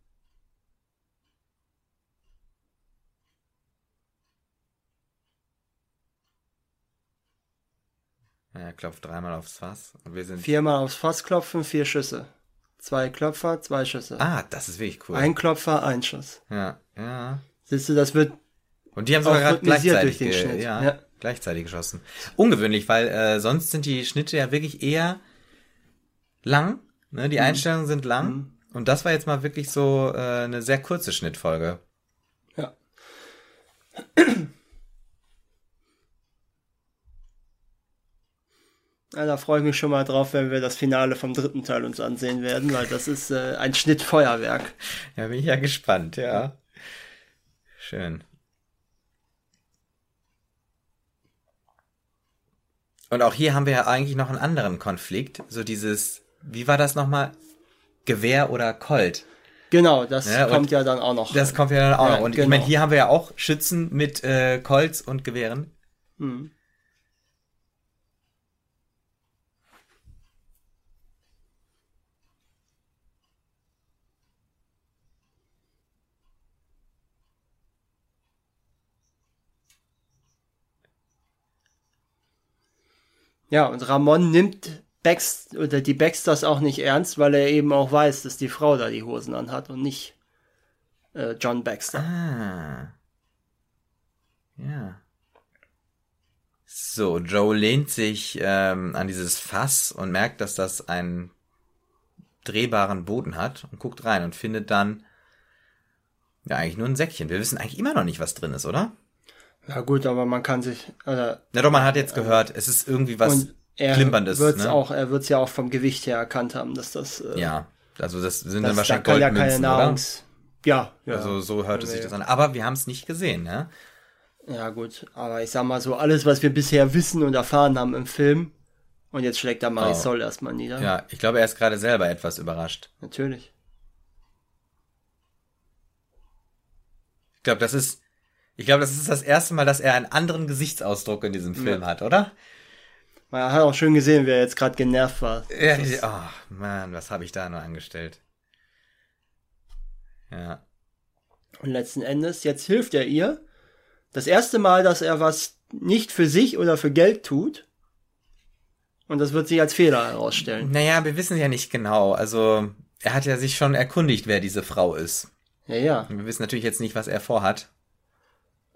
Er klopft dreimal aufs Fass und wir sind. Viermal aufs Fass klopfen, vier Schüsse. Zwei Klopfer, zwei Schüsse. Ah, das ist wirklich cool. Ein Klopfer, ein Schuss. Ja, ja. Siehst du, das wird Und die haben sogar Auch gerade rhythmisiert gleichzeitig, durch den ge- Schnitt, ja, ja. gleichzeitig geschossen. Ungewöhnlich, weil äh, sonst sind die Schnitte ja wirklich eher lang. Ne? Mhm. Die Einstellungen sind lang. Und das war jetzt mal wirklich so äh, eine sehr kurze Schnittfolge. Ja. Ja, da freue ich mich schon mal drauf, wenn wir das Finale vom dritten Teil uns ansehen werden, weil das ist äh, ein Schnittfeuerwerk. Ja, bin ich ja gespannt, ja. Schön. Und auch hier haben wir ja eigentlich noch einen anderen Konflikt. So dieses, wie war das nochmal? Gewehr oder Colt? Genau, das Ja, kommt ja dann auch noch. Das kommt ja dann auch Ja, noch. Und ich genau. meine, hier haben wir ja auch Schützen mit äh, Colts und Gewehren. Hm. Ja, und Ramon nimmt Bax oder die Baxters auch nicht ernst, weil er eben auch weiß, dass die Frau da die Hosen anhat und nicht äh, John Baxter. Ah. Ja. So, Joe lehnt sich ähm, an dieses Fass und merkt, dass das einen drehbaren Boden hat und guckt rein und findet dann ja eigentlich nur ein Säckchen. Wir wissen eigentlich immer noch nicht, was drin ist, oder? Ja gut, aber man kann sich, oder Na doch, man hat jetzt gehört, es ist irgendwie was er Klimperndes. wird's ne? auch, er wird's ja auch vom Gewicht her erkannt haben, dass das, äh, Ja, also das sind das, dann da wahrscheinlich kann ja keine Goldmünzen, oder? Nahrungs, ja, ja. Also so hörte Ja, sich das an. Aber wir haben es nicht gesehen, ne? Ja, gut, aber ich sag mal so, alles, was wir bisher wissen und erfahren haben im Film, und jetzt schlägt er Marisol oh. erstmal nieder. Ja, ich glaube, er ist gerade selber etwas überrascht. Natürlich. Ich glaube, das ist, ich glaube, das ist das erste Mal, dass er einen anderen Gesichtsausdruck in diesem Film ja. hat, oder? Man hat auch schön gesehen, wie er jetzt gerade genervt war. Ja, oh man, was habe ich da nur angestellt? Ja. Und letzten Endes, jetzt hilft er ihr. Das erste Mal, dass er was nicht für sich oder für Geld tut. Und das wird sich als Fehler herausstellen. Naja, wir wissen ja nicht genau. Also, er hat ja sich schon erkundigt, wer diese Frau ist. Ja, ja. Wir wissen natürlich jetzt nicht, was er vorhat.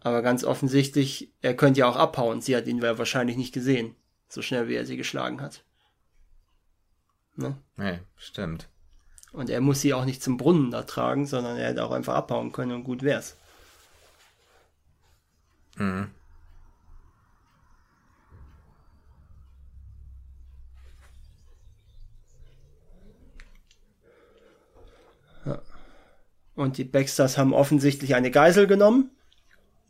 Aber ganz offensichtlich, er könnte ja auch abhauen. Sie hat ihn wahrscheinlich nicht gesehen. So schnell, wie er sie geschlagen hat. Ne? Nee, stimmt. Und er muss sie auch nicht zum Brunnen da tragen, sondern er hätte auch einfach abhauen können und gut wär's. Mhm. Und die Baxters haben offensichtlich eine Geisel genommen.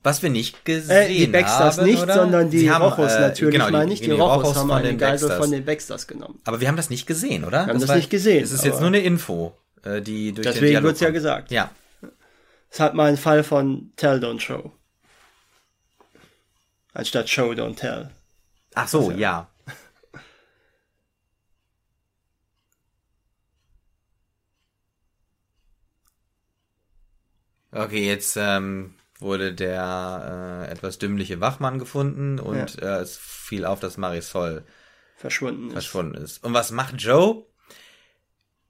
Was wir nicht gesehen haben. Äh, die Baxters haben, nicht, oder? sondern die haben, Rochos äh, natürlich, genau, meine ich. Die, die Rochos, Rochos haben den Geisel von den Baxters genommen. Aber wir haben das nicht gesehen, oder? Wir haben das, war, nicht gesehen. Das ist jetzt nur eine Info, äh, die durch Deswegen den Dialog wird's ja gesagt. Ja. Es hat mal einen Fall von Tell Don't Show. Anstatt Show Don't Tell. Ach so, also, ja. Okay, jetzt ähm, wurde der äh, etwas dümmliche Wachmann gefunden und ja. äh, es fiel auf, dass Marisol verschwunden ist. verschwunden ist. Und was macht Joe?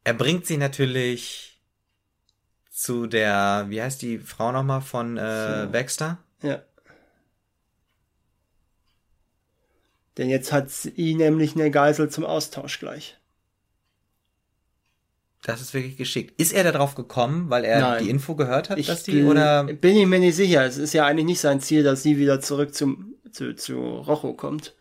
Er bringt sie natürlich zu der, wie heißt die Frau nochmal von äh, so. Baxter? Ja. Denn jetzt hat sie nämlich eine Geisel zum Austausch gleich. Das ist wirklich geschickt. Ist er darauf gekommen, weil er Nein. die Info gehört hat, ich dass die oder bin ich mir nicht sicher. Es ist ja eigentlich nicht sein Ziel, dass sie wieder zurück zum zu, zu Rocho kommt.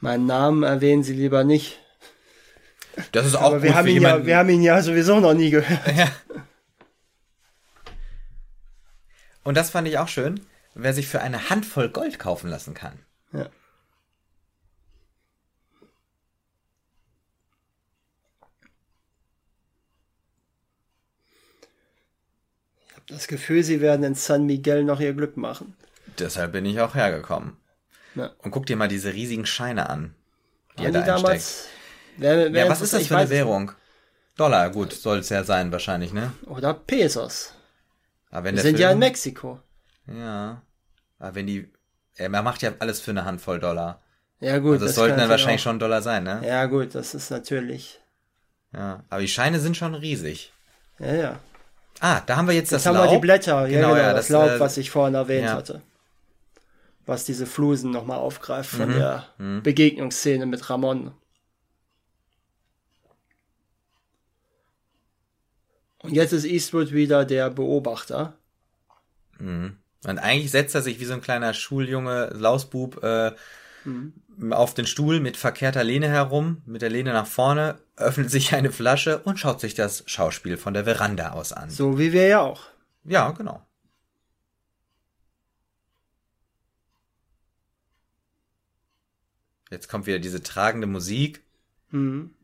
Meinen Namen erwähnen Sie lieber nicht. Das ist auch Aber wir gut haben ihn ja, wir haben ihn ja sowieso noch nie gehört. Ja. Und das fand ich auch schön, wer sich für eine Handvoll Gold kaufen lassen kann. Ja. Ich habe das Gefühl, sie werden in San Miguel noch ihr Glück machen. Deshalb bin ich auch hergekommen. Ja. Und guck dir mal diese riesigen Scheine an, die Waren er die da damals? Wer, wer Ja, was ist das für eine Währung? Dollar, gut, soll es ja sein wahrscheinlich, ne? Oder Pesos. Aber wenn Wir sind ja in Film, Mexiko. Ja. Aber wenn die, er macht ja alles für eine Handvoll Dollar. Ja gut. Also das sollten kann dann wahrscheinlich auch- schon Dollar sein, ne? Ja gut, das ist natürlich. Ja. Aber die Scheine sind schon riesig. Ja, ja. Ah, da haben wir jetzt Jetzt das haben wir die Laub. Blätter, ja, Genau, genau, ja, das, das, Laub, äh, was ich vorhin erwähnt ja. hatte. Was diese Flusen nochmal aufgreift von Mhm, der mhm. Begegnungsszene mit Ramon. Und jetzt ist Eastwood wieder der Beobachter. Mhm. Und eigentlich setzt er sich wie so ein kleiner Schuljunge, Lausbub, äh, Mhm. auf den Stuhl mit verkehrter Lehne herum, mit der Lehne nach vorne, öffnet sich eine Flasche und schaut sich das Schauspiel von der Veranda aus an. So wie wir ja auch. Ja, genau. Jetzt kommt wieder diese tragende Musik. Mhm.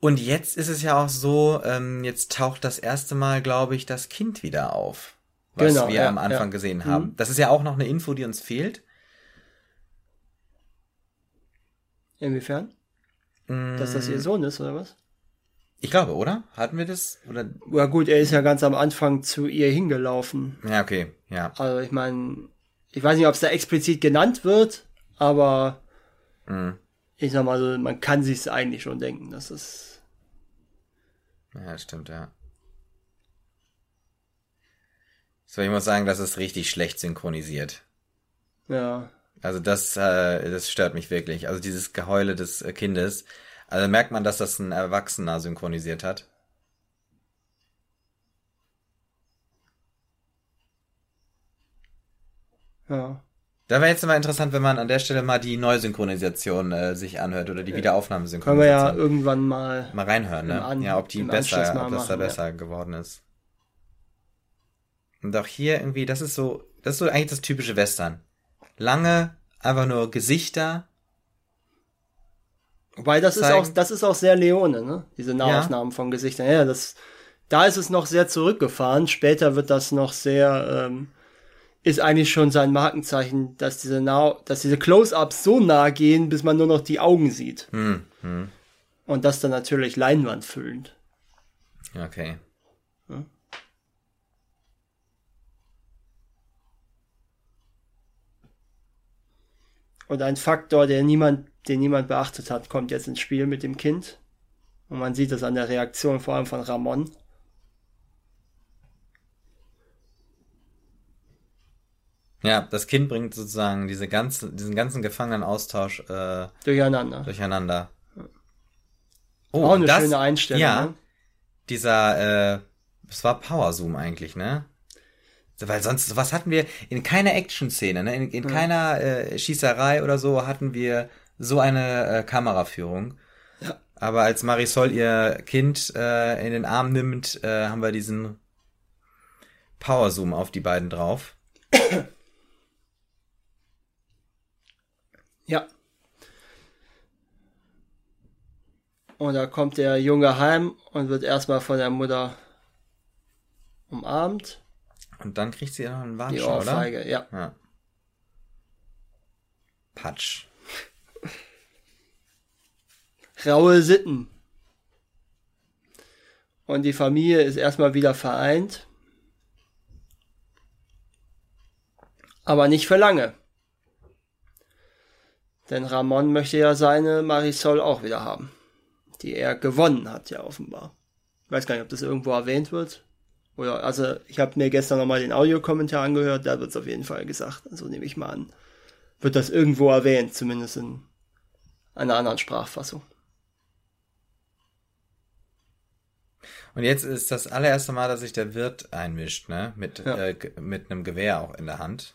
Und jetzt ist es ja auch so, ähm, jetzt taucht das erste Mal, glaube ich, das Kind wieder auf. Was Genau, wir ja, am Anfang ja. gesehen Mhm. haben. Das ist ja auch noch eine Info, die uns fehlt. Inwiefern? Dass das Mm. ihr Sohn ist, oder was? Ich glaube, oder? Hatten wir das? Oder? Ja gut, er ist ja ganz am Anfang zu ihr hingelaufen. Ja, okay, ja. Also ich meine, ich weiß nicht, ob es da explizit genannt wird, aber Mhm. Ich sag mal so, man kann sich's eigentlich schon denken, dass es Ja, das stimmt, ja. So, ich muss sagen, das ist richtig schlecht synchronisiert. ja Also das, äh, das stört mich wirklich. Also dieses Geheule des äh, Kindes. Also merkt man, dass das ein Erwachsener synchronisiert hat. Ja. Da wäre jetzt mal interessant, wenn man an der Stelle mal die Neusynchronisation äh, sich anhört oder die Können wir ja Wiederaufnahmesynchronisation. irgendwann mal. mal reinhören, ne? An- ja, ob die besser, ob das da machen, ja. besser geworden ist. Und auch hier irgendwie, das ist so, das ist so eigentlich das typische Western. Lange, einfach nur Gesichter. Wobei das ist zeigen. auch, das ist auch sehr Leone, ne? Diese Nahaufnahmen von Gesichtern. Ja, das, da ist es noch sehr zurückgefahren. Später wird das noch sehr, ähm, ist eigentlich schon sein Markenzeichen, dass diese nah, dass diese Close-ups so nah gehen, bis man nur noch die Augen sieht. Hm, hm. Und das dann natürlich leinwandfüllend. Okay. Und ein Faktor, der niemand, den niemand beachtet hat, kommt jetzt ins Spiel mit dem Kind. Und man sieht es an der Reaktion vor allem von Ramon. Ja, das Kind bringt sozusagen diese ganze, diesen ganzen Gefangenenaustausch äh, Durcheinander. durcheinander. Oh, Auch eine das- schöne Einstellung. Ja, Ne? dieser, äh, es war Power Zoom eigentlich, ne? Weil sonst, was hatten wir in keiner Action-Szene, ne? In, in keiner äh, Schießerei oder so hatten wir so eine äh, Kameraführung. Ja. Aber als Marisol ihr Kind äh, in den Arm nimmt, äh, haben wir diesen Power Zoom auf die beiden drauf. Ja. Und da kommt der Junge heim und wird erstmal von der Mutter umarmt. Und dann kriegt sie ja noch einen Die Warnschau, oder? Ohrfeige, ja. Ja. Patsch. Raue Sitten. Und die Familie ist erstmal wieder vereint. Aber nicht für lange. Denn Ramon möchte ja seine Marisol auch wieder haben. Die er gewonnen hat, ja offenbar. Ich weiß gar nicht, ob das irgendwo erwähnt wird. Oder, also, ich habe mir gestern nochmal den Audiokommentar angehört, da wird es auf jeden Fall gesagt. Also nehme ich mal an. Wird das irgendwo erwähnt, zumindest in einer anderen Sprachfassung. Und jetzt ist das allererste Mal, dass sich der Wirt einmischt, ne? Mit, Ja. äh, mit einem Gewehr auch in der Hand.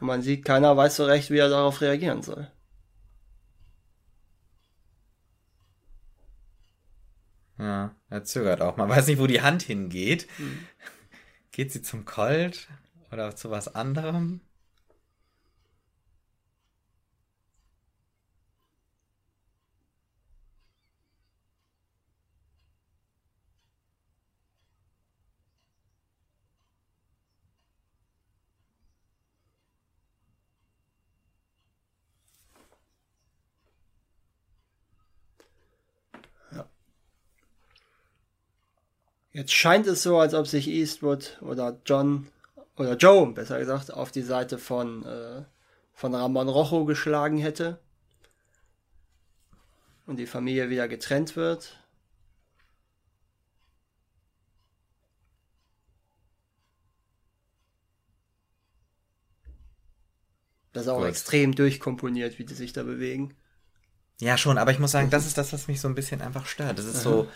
Man sieht, keiner weiß so recht, wie er darauf reagieren soll. Ja, er zögert auch. Man weiß nicht, wo die Hand hingeht. Hm. Geht sie zum Colt oder zu was anderem? Jetzt scheint es so, als ob sich Eastwood oder John oder Joe, besser gesagt, auf die Seite von, äh, von Ramon Rojo geschlagen hätte. Und die Familie wieder getrennt wird. Das ist auch Gut. extrem durchkomponiert, wie die sich da bewegen. Ja, schon, aber ich muss sagen, das ist das, was mich so ein bisschen einfach stört. Das ist so.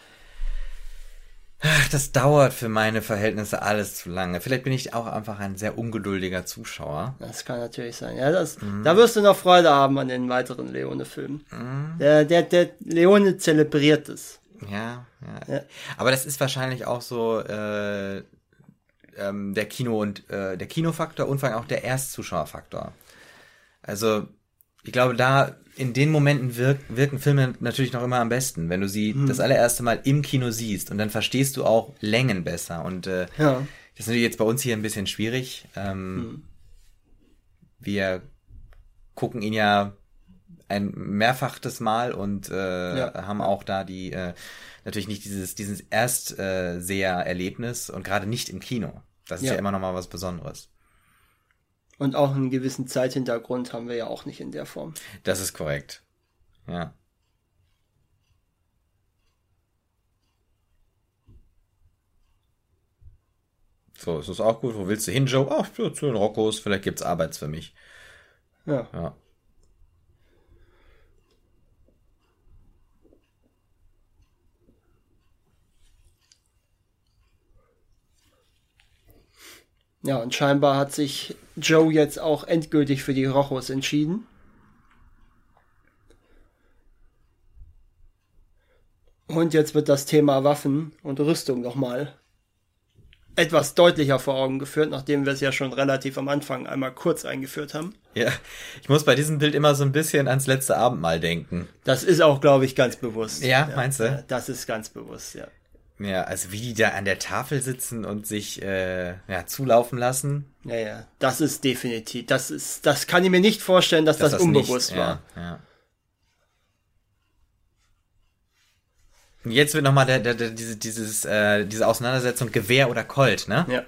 Ach, das dauert für meine Verhältnisse alles zu lange. Vielleicht bin ich auch einfach ein sehr ungeduldiger Zuschauer. Das kann natürlich sein. Ja, das, Da wirst du noch Freude haben an den weiteren Leone-Filmen. Der, der, der Leone zelebriert es. Ja, ja. Ja. Aber das ist wahrscheinlich auch so äh, ähm, der Kino und äh, der Kinofaktor und vor allem auch der Erstzuschauerfaktor. Also ich glaube, da in den Momenten wirk wirken Filme natürlich noch immer am besten, wenn du sie das allererste Mal im Kino siehst und dann verstehst du auch Längen besser. Und äh, Ja. das ist natürlich jetzt bei uns hier ein bisschen schwierig. Ähm, Wir gucken ihn ja ein mehrfachtes Mal und äh, Ja. haben auch da die äh, natürlich nicht dieses dieses Erstseher-Erlebnis und gerade nicht im Kino. Das ist ja, Ja. immer noch mal was Besonderes. Und auch einen gewissen Zeithintergrund haben wir ja auch nicht in der Form. Das ist korrekt. Ja. So, ist das auch gut? Wo willst du hin, Joe? Ach, zu den Roccos, vielleicht gibt's Arbeits für mich. Ja. Ja. Ja, und scheinbar hat sich Joe jetzt auch endgültig für die Rochos entschieden. Und jetzt wird das Thema Waffen und Rüstung nochmal etwas deutlicher vor Augen geführt, nachdem wir es ja schon relativ am Anfang einmal kurz eingeführt haben. Ja, ich muss bei diesem Bild immer so ein bisschen ans letzte Abendmahl denken. Das ist auch, glaube ich, ganz bewusst. Ja, meinst du? Ja, das ist ganz bewusst, ja. Ja, also wie die da an der Tafel sitzen und sich äh, ja, zulaufen lassen. Ja, ja, das ist definitiv, das ist, das kann ich mir nicht vorstellen, dass, dass das, unbewusst nicht, war. Ja, ja. Und jetzt wird nochmal der, der, der, diese, dieses, äh, diese Auseinandersetzung Gewehr oder Colt, ne? Ja.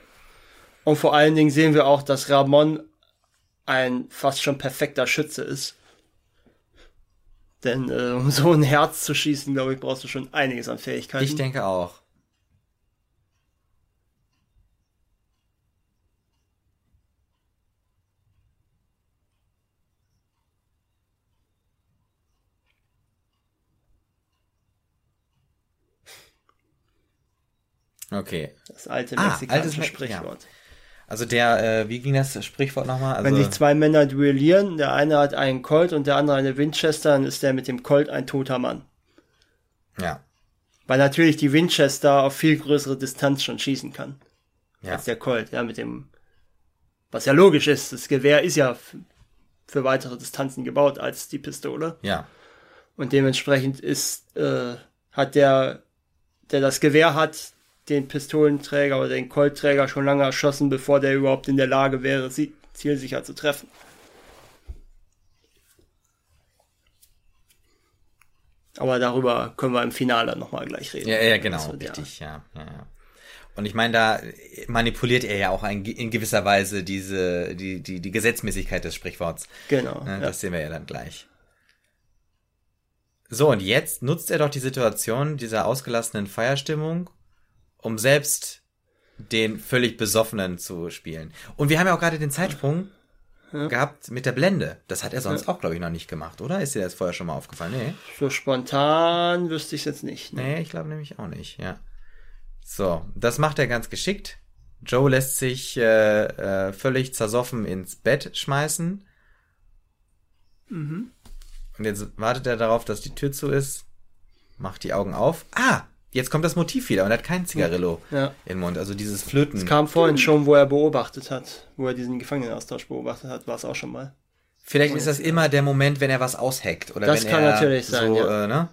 Und vor allen Dingen sehen wir auch, dass Ramon ein fast schon perfekter Schütze ist. Denn äh, um so ein Herz zu schießen, glaube ich, brauchst du schon einiges an Fähigkeiten. Ich denke auch. Okay. Das alte Ah, mexikanische altes Me- Sprichwort. Also der, äh, wie ging das Sprichwort nochmal? Also, Wenn sich zwei Männer duellieren, der eine hat einen Colt und der andere eine Winchester, dann ist der mit dem Colt ein toter Mann. ja, Weil natürlich die Winchester auf viel größere Distanz schon schießen kann ja, als der Colt, ja, mit dem, was ja logisch ist, das Gewehr ist ja für weitere Distanzen gebaut als die Pistole. ja, Und dementsprechend ist, äh, hat der, der das Gewehr hat, den Pistolenträger oder den Coltträger schon lange erschossen, bevor der überhaupt in der Lage wäre, sie zielsicher zu treffen. Aber darüber können wir im Finale nochmal gleich reden. ja, ja, genau, ja- richtig, ja, ja, ja. Und ich meine, da manipuliert er ja auch ein, in gewisser Weise diese, die, die, die Gesetzmäßigkeit des Sprichworts. Genau. Ne, ja. Das sehen wir ja dann gleich. So, und jetzt nutzt er doch die Situation dieser ausgelassenen Feierstimmung, um selbst den völlig Besoffenen zu spielen. Und wir haben ja auch gerade den Zeitsprung gehabt mit der Blende. Das hat er sonst auch, glaube ich, noch nicht gemacht, oder? Ist dir das vorher schon mal aufgefallen? Nee. So spontan wüsste ich es jetzt nicht. Ne? Nee, ich glaube nämlich auch nicht, ja. So, das macht er ganz geschickt. Joe lässt sich äh, äh, völlig zersoffen ins Bett schmeißen. Und jetzt wartet er darauf, dass die Tür zu ist, macht die Augen auf. Ah, jetzt kommt das Motiv wieder und er hat kein Zigarillo Ja. im Mund. Also dieses Flöten. Kam vorhin schon, wo er beobachtet hat, wo er diesen Gefangenenaustausch beobachtet hat, war es auch schon mal. Vielleicht ist das immer der Moment, wenn er was ausheckt. Oder Das wenn kann er natürlich sein, so, ja. äh, ne?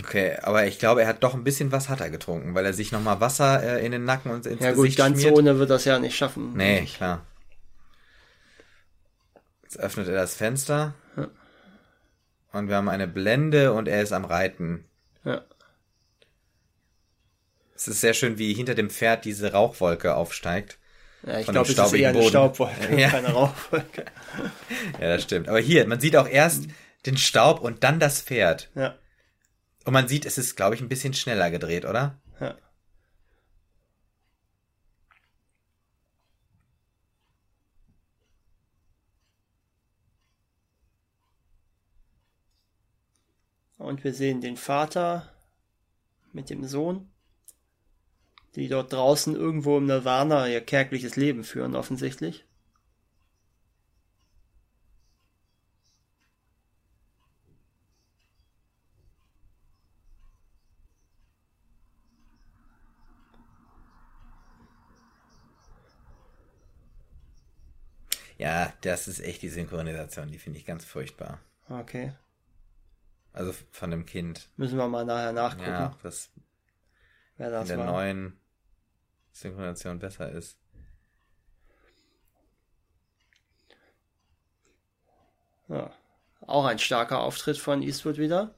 Okay, aber ich glaube, er hat doch ein bisschen was hat er getrunken, weil er sich nochmal Wasser äh, in den Nacken und ins Ja gut, Gesicht ganz schmiert. ohne wird das ja nicht schaffen. Nee, klar. Jetzt öffnet er das Fenster. Und wir haben eine Blende und er ist am Reiten. Ja. Es ist sehr schön, wie hinter dem Pferd diese Rauchwolke aufsteigt. Ja, ich glaube, es ist eher eine Boden. Staubwolke, Ja. keine Rauchwolke. Ja, das stimmt. Aber hier, man sieht auch erst den Staub und dann das Pferd. Ja, Und man sieht, es ist, glaube ich, ein bisschen schneller gedreht, oder? ja. Und wir sehen den Vater mit dem Sohn, die dort draußen irgendwo im Nirvana ihr kärgliches Leben führen, offensichtlich. Ja, das ist echt die Synchronisation, die finde ich ganz furchtbar. Okay. Also von dem Kind. Müssen wir mal nachher nachgucken, Ja, das wer in das der war. neuen Synchronisation besser ist. Ja. Auch ein starker Auftritt von Eastwood wieder.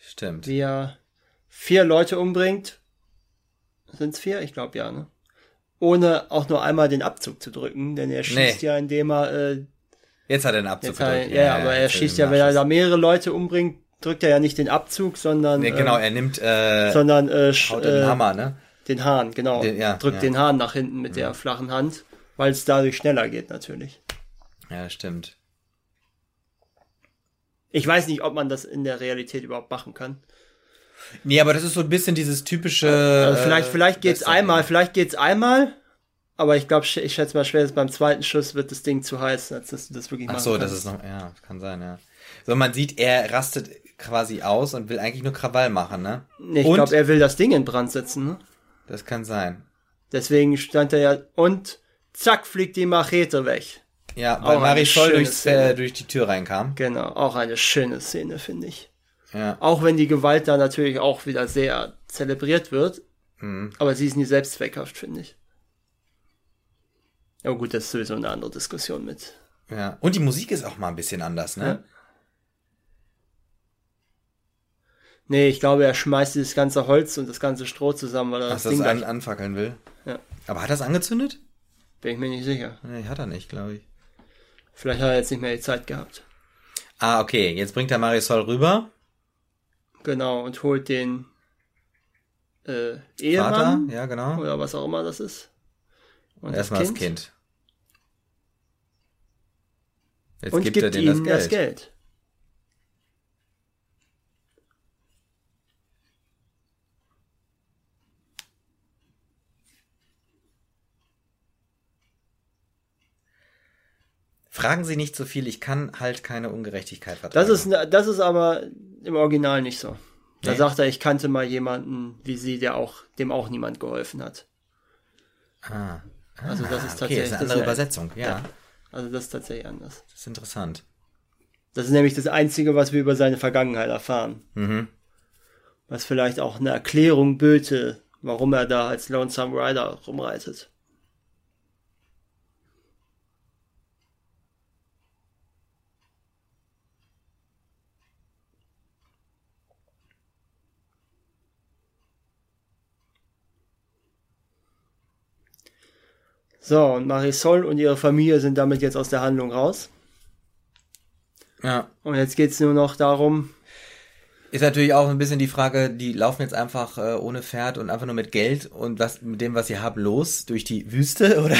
Stimmt. wie er vier Leute umbringt. Sind's vier? Ich glaube ja, ne? Ohne auch nur einmal den Abzug zu drücken, denn er schießt Nee. ja, indem er, äh, Jetzt hat er einen Abzug gedrückt. ja, aber er schießt ja, wenn er da mehrere Leute umbringt, drückt er ja nicht den Abzug, sondern Nee, genau, äh, er nimmt äh, sondern äh, haut den äh, Hammer, ne? den Hahn, genau. Den- ja, drückt ja. den Hahn nach hinten mit der flachen Hand, weil es dadurch schneller geht natürlich. Ja, stimmt. Ich weiß nicht, ob man das in der Realität überhaupt machen kann. Nee, aber das ist so ein bisschen dieses typische. Also vielleicht, äh, vielleicht geht's Western- einmal, vielleicht geht's einmal, aber ich glaube, ich schätze mal schwer, beim zweiten Schuss wird das Ding zu heiß, als dass du das wirklich Ach machen so, das ist noch, ja, kann sein, ja. So, man sieht, er rastet quasi aus und will eigentlich nur Krawall machen, ne? Nee, ich glaube, er will das Ding in Brand setzen, ne? das kann sein. Deswegen stand er ja, und zack, fliegt die Machete weg. Ja, weil Marisol durchs, äh, durch die Tür reinkam. Genau, auch eine schöne Szene, finde ich. Ja, Auch wenn die Gewalt da natürlich auch wieder sehr zelebriert wird, mhm. aber sie ist nie selbstzweckhaft, finde ich. Aber gut, das ist sowieso eine andere Diskussion mit. ja. Und die Musik ist auch mal ein bisschen anders, ne? Ja. Nee, ich glaube, er schmeißt dieses ganze Holz und das ganze Stroh zusammen, weil er Ach, das das Ding an, anfackeln will. Ja. Aber hat das angezündet? bin ich mir nicht sicher. Nee, hat er nicht, glaube ich. Vielleicht hat er jetzt nicht mehr die Zeit gehabt. Ah, okay. Jetzt bringt er Marisol rüber. Genau, und holt den äh, Vater, Ehemann ja, genau. oder was auch immer das ist. Und Erstmal das Kind. Jetzt Und gibt gibt er denen das ihnen Geld. das Geld. Fragen Sie nicht so viel, ich kann halt keine Ungerechtigkeit vertragen. Das ist, das ist aber im Original nicht so. Da Nee. sagt er, ich kannte mal jemanden wie sie, der auch, dem auch niemand geholfen hat. Ah. Also das ist Okay, tatsächlich, ist eine andere Übersetzung, ja. Ja. Also das ist tatsächlich anders. Das ist interessant. Das ist nämlich das Einzige, was wir über seine Vergangenheit erfahren. Mhm. Was vielleicht auch eine Erklärung böte, warum er da als Lonesome Rider rumreitet. So, und Marisol und ihre Familie sind damit jetzt aus der Handlung raus. Ja. Und jetzt geht's nur noch darum, Ist natürlich auch ein bisschen die Frage, die laufen jetzt einfach äh, ohne Pferd und einfach nur mit Geld und was mit dem, was sie haben, los durch die Wüste oder?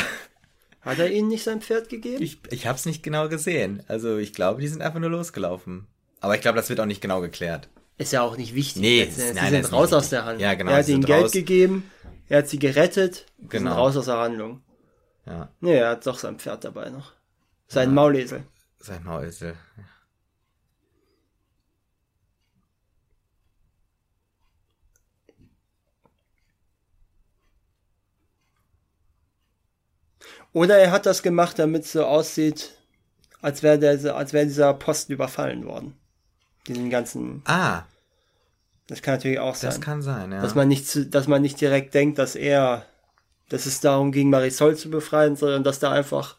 hat er ihnen nicht sein Pferd gegeben? Ich, ich habe es nicht genau gesehen. Also ich glaube, die sind einfach nur losgelaufen. Aber ich glaube, das wird auch nicht genau geklärt. Ist ja auch nicht wichtig. Nee, letzten Endes. nein, sie sind raus aus der. Handlung. Ja, genau, Er hat ihnen Geld raus. gegeben, er hat sie gerettet, sie sind Genau. raus aus der Handlung. Ja, Nee, er hat doch sein Pferd dabei noch. Sein Maulesel. sein Maulesel. Oder er hat das gemacht, damit es so aussieht, als wäre der, als wäre dieser Posten überfallen worden. Diesen ganzen, Ah, das kann natürlich auch sein. das kann sein, ja. dass man nicht, dass man nicht direkt denkt, dass er, dass es darum ging, Marisol zu befreien, sondern dass da einfach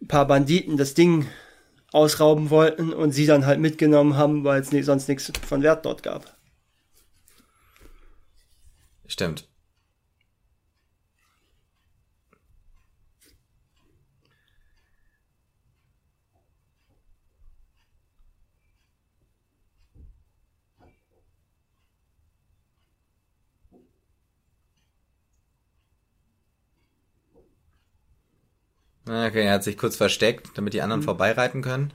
ein paar Banditen das Ding ausrauben wollten und sie dann halt mitgenommen haben, weil es sonst nichts von Wert dort gab. Stimmt. Okay, er hat sich kurz versteckt, damit die anderen vorbeireiten können.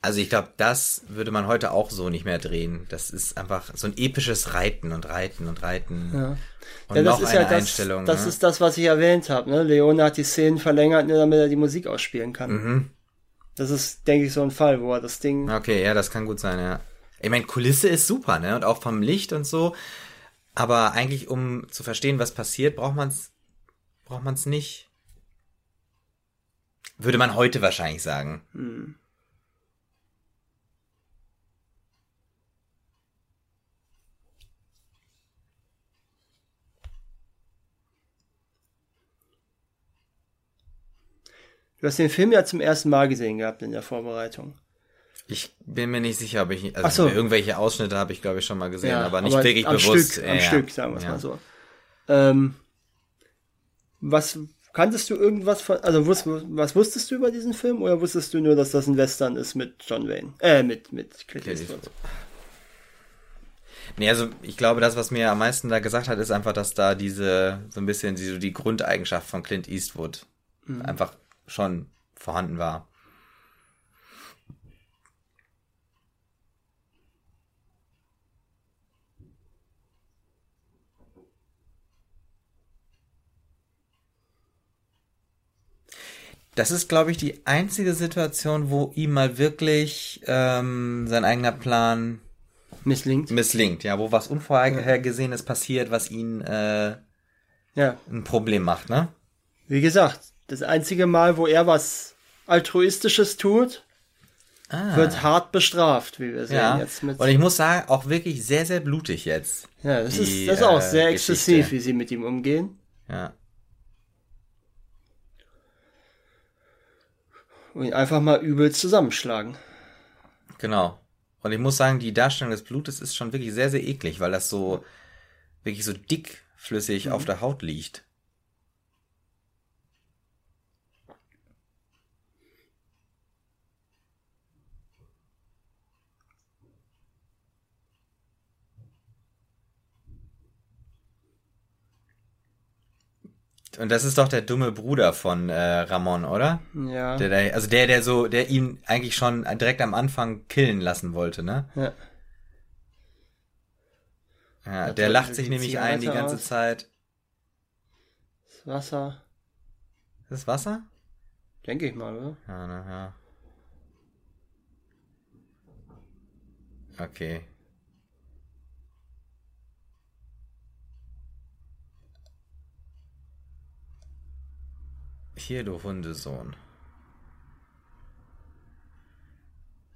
Also ich glaube, das würde man heute auch so nicht mehr drehen. Das ist einfach so ein episches Reiten und Reiten und Reiten. Ja. Und Ja, das noch ist eine ja das, Einstellung. das ne? ist das, was ich erwähnt habe. Ne? Leone hat die Szenen verlängert, nur damit er die Musik ausspielen kann. mhm. Das ist, denke ich, so ein Fall, wo er das Ding. Okay, ja, das kann gut sein, ja. Ich meine, Kulisse ist super, ne? Und auch vom Licht und so. Aber eigentlich, um zu verstehen, was passiert, braucht man's, braucht man's nicht. Würde man heute wahrscheinlich sagen. Hm. Du hast den Film ja zum ersten Mal gesehen gehabt in der Vorbereitung. Ich bin mir nicht sicher, ob ich, also so. irgendwelche Ausschnitte habe ich, glaube ich, schon mal gesehen, Ja, aber nicht wirklich am bewusst. Stück, Ja, am. Stück, sagen wir es mal so. Ähm, was kanntest du irgendwas von, also wus, was wusstest du über diesen Film oder wusstest du nur, dass das ein Western ist mit John Wayne? Äh, mit, mit Clint Eastwood. Nee, also ich glaube, das, was mir am meisten da gesagt hat, ist einfach, dass da diese, so ein bisschen die, die Grundeigenschaft von Clint Eastwood einfach schon vorhanden war. Das ist, glaube ich, die einzige Situation, wo ihm mal wirklich ähm, sein eigener Plan Misslingt. misslingt, ja, wo was Unvorhergesehenes passiert, was ihn äh, Ja, ein Problem macht, ne? wie gesagt, das einzige Mal, wo er was Altruistisches tut, Ah, wird hart bestraft, wie wir sehen ja. jetzt mit. Und ich muss sagen, auch wirklich sehr, sehr blutig jetzt. ja, das die, ist, das ist auch äh, sehr Geschichte. exzessiv, wie sie mit ihm umgehen. Ja. Und ihn einfach mal übel zusammenschlagen. Genau. Und ich muss sagen, die Darstellung des Blutes ist schon wirklich sehr, sehr eklig, weil das so wirklich so dickflüssig Mhm. auf der Haut liegt. Und das ist doch der dumme Bruder von äh, Ramon, oder? Ja. Der, der, also der, der so, der ihn eigentlich schon direkt am Anfang killen lassen wollte, ne? ja. Ja, der er lacht sich nämlich ein die ganze aus? Zeit. Das Wasser, Ist das Wasser? denke ich mal, oder? Ja, na, ja. Okay. Hier, du Hundesohn.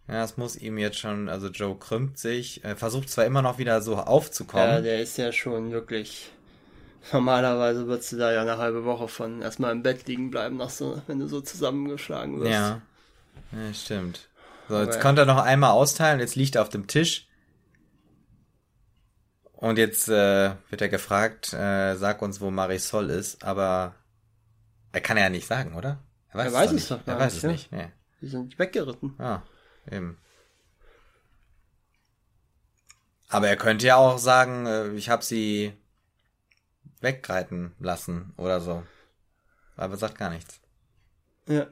Ja, es muss ihm jetzt schon, also Joe krümmt sich, er versucht zwar immer noch wieder so aufzukommen. Ja, der ist ja schon wirklich. Normalerweise würdest du da ja eine halbe Woche von erstmal im Bett liegen bleiben, nach so, wenn du so zusammengeschlagen wirst. Ja. ja stimmt. So, Aber jetzt ja. konnte er noch einmal austeilen, jetzt liegt er auf dem Tisch. Und jetzt äh, wird er gefragt, äh, sag uns, wo Marisol ist, aber er kann ja nicht sagen, oder? Er weiß doch es doch nicht. Er weiß es ja. nicht. Nee. Die sind weggeritten. Ah, eben. Aber er könnte ja auch sagen, äh, ich habe sie wegreiten lassen oder so. Aber er sagt gar nichts. Ja.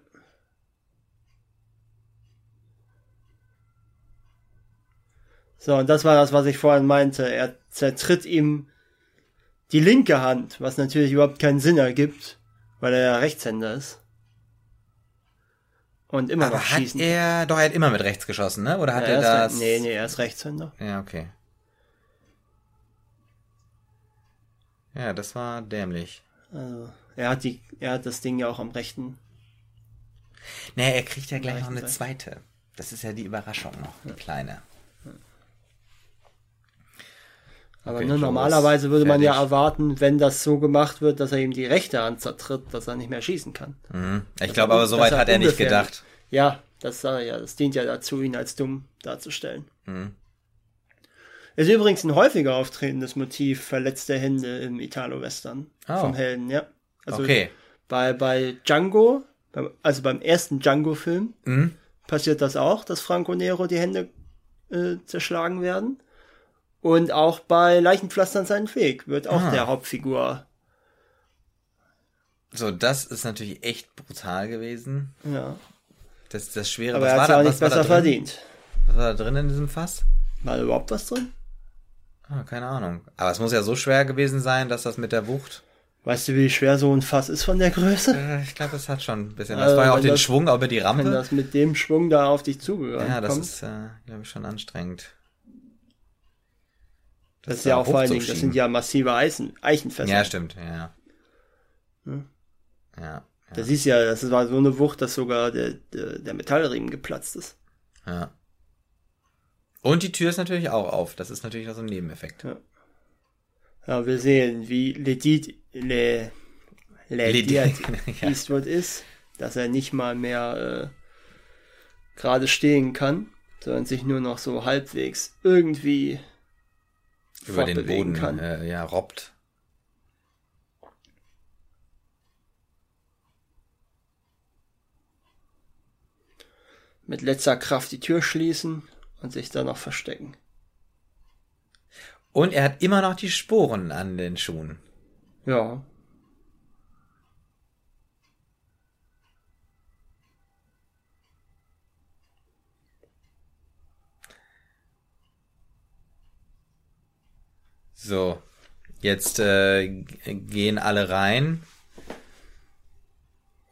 So, und das war das, was ich vorhin meinte. Er zertritt ihm die linke Hand, was natürlich überhaupt keinen Sinn ergibt, weil er ja Rechtshänder ist. Und immer Aber noch hat schießen. er, doch, er hat immer mit rechts geschossen, ne? Oder hat Ja, er er das? nee, nee, er ist Rechtshänder. Ja, okay. Ja, das war dämlich. Also, er hat die, er hat das Ding ja auch am rechten. Nee, er kriegt ja gleich noch eine Seite. zweite. Das ist ja die Überraschung noch, die kleine. Aber Okay, ne, normalerweise würde man ja erwarten, wenn das so gemacht wird, dass er ihm die rechte Hand zertritt, dass er nicht mehr schießen kann. Mhm. Ich Dass glaube er- aber, so weit hat er nicht gedacht. Ja, das ich ja. Das dient ja dazu, ihn als dumm darzustellen. Mhm. Ist übrigens ein häufiger auftretendes Motiv verletzte Hände im Italo-Western Oh. vom Helden, ja. Also okay. bei, bei Django, also beim ersten Django-Film, Mhm. passiert das auch, dass Franco Nero die Hände äh, zerschlagen werden. Und auch bei Leichenpflastern seinen Weg wird auch Ah. der Hauptfigur. So, das ist natürlich echt brutal gewesen. Ja. Das, das Schwere, Aber was er war hat da, ja auch was nicht war da besser verdient. Was war da drin in diesem Fass? War da überhaupt was drin? Ah, keine Ahnung. Aber es muss ja so schwer gewesen sein, dass das mit der Wucht. Weißt du, wie schwer so ein Fass ist von der Größe? Äh, ich glaube, das hat schon ein bisschen. Das Also, war ja auch wenn den das- Schwung über die Wenn Rampe. das mit dem Schwung da auf dich zugegangen Ja, das kommt. ist, äh, glaube ich, schon anstrengend. Das ist ja auch vor allen Dingen, das sind ja massive Eisen, Eichenfässer. Ja, stimmt, ja. Hm. Ja, Das ist ja, das war so eine Wucht, dass sogar der, der, der Metallriemen geplatzt ist. ja. Und die Tür ist natürlich auch auf. Das ist natürlich noch so ein Nebeneffekt. Ja. Ja, wir sehen, wie Ledit, Le, Ledit ja. Eastwood ist, dass er nicht mal mehr äh, gerade stehen kann, sondern sich nur noch so halbwegs irgendwie über den Boden kann. Äh, ja, robbt. Mit letzter Kraft die Tür schließen und sich dann noch verstecken. Und er hat immer noch die Sporen an den Schuhen. Ja. So, jetzt äh, gehen alle rein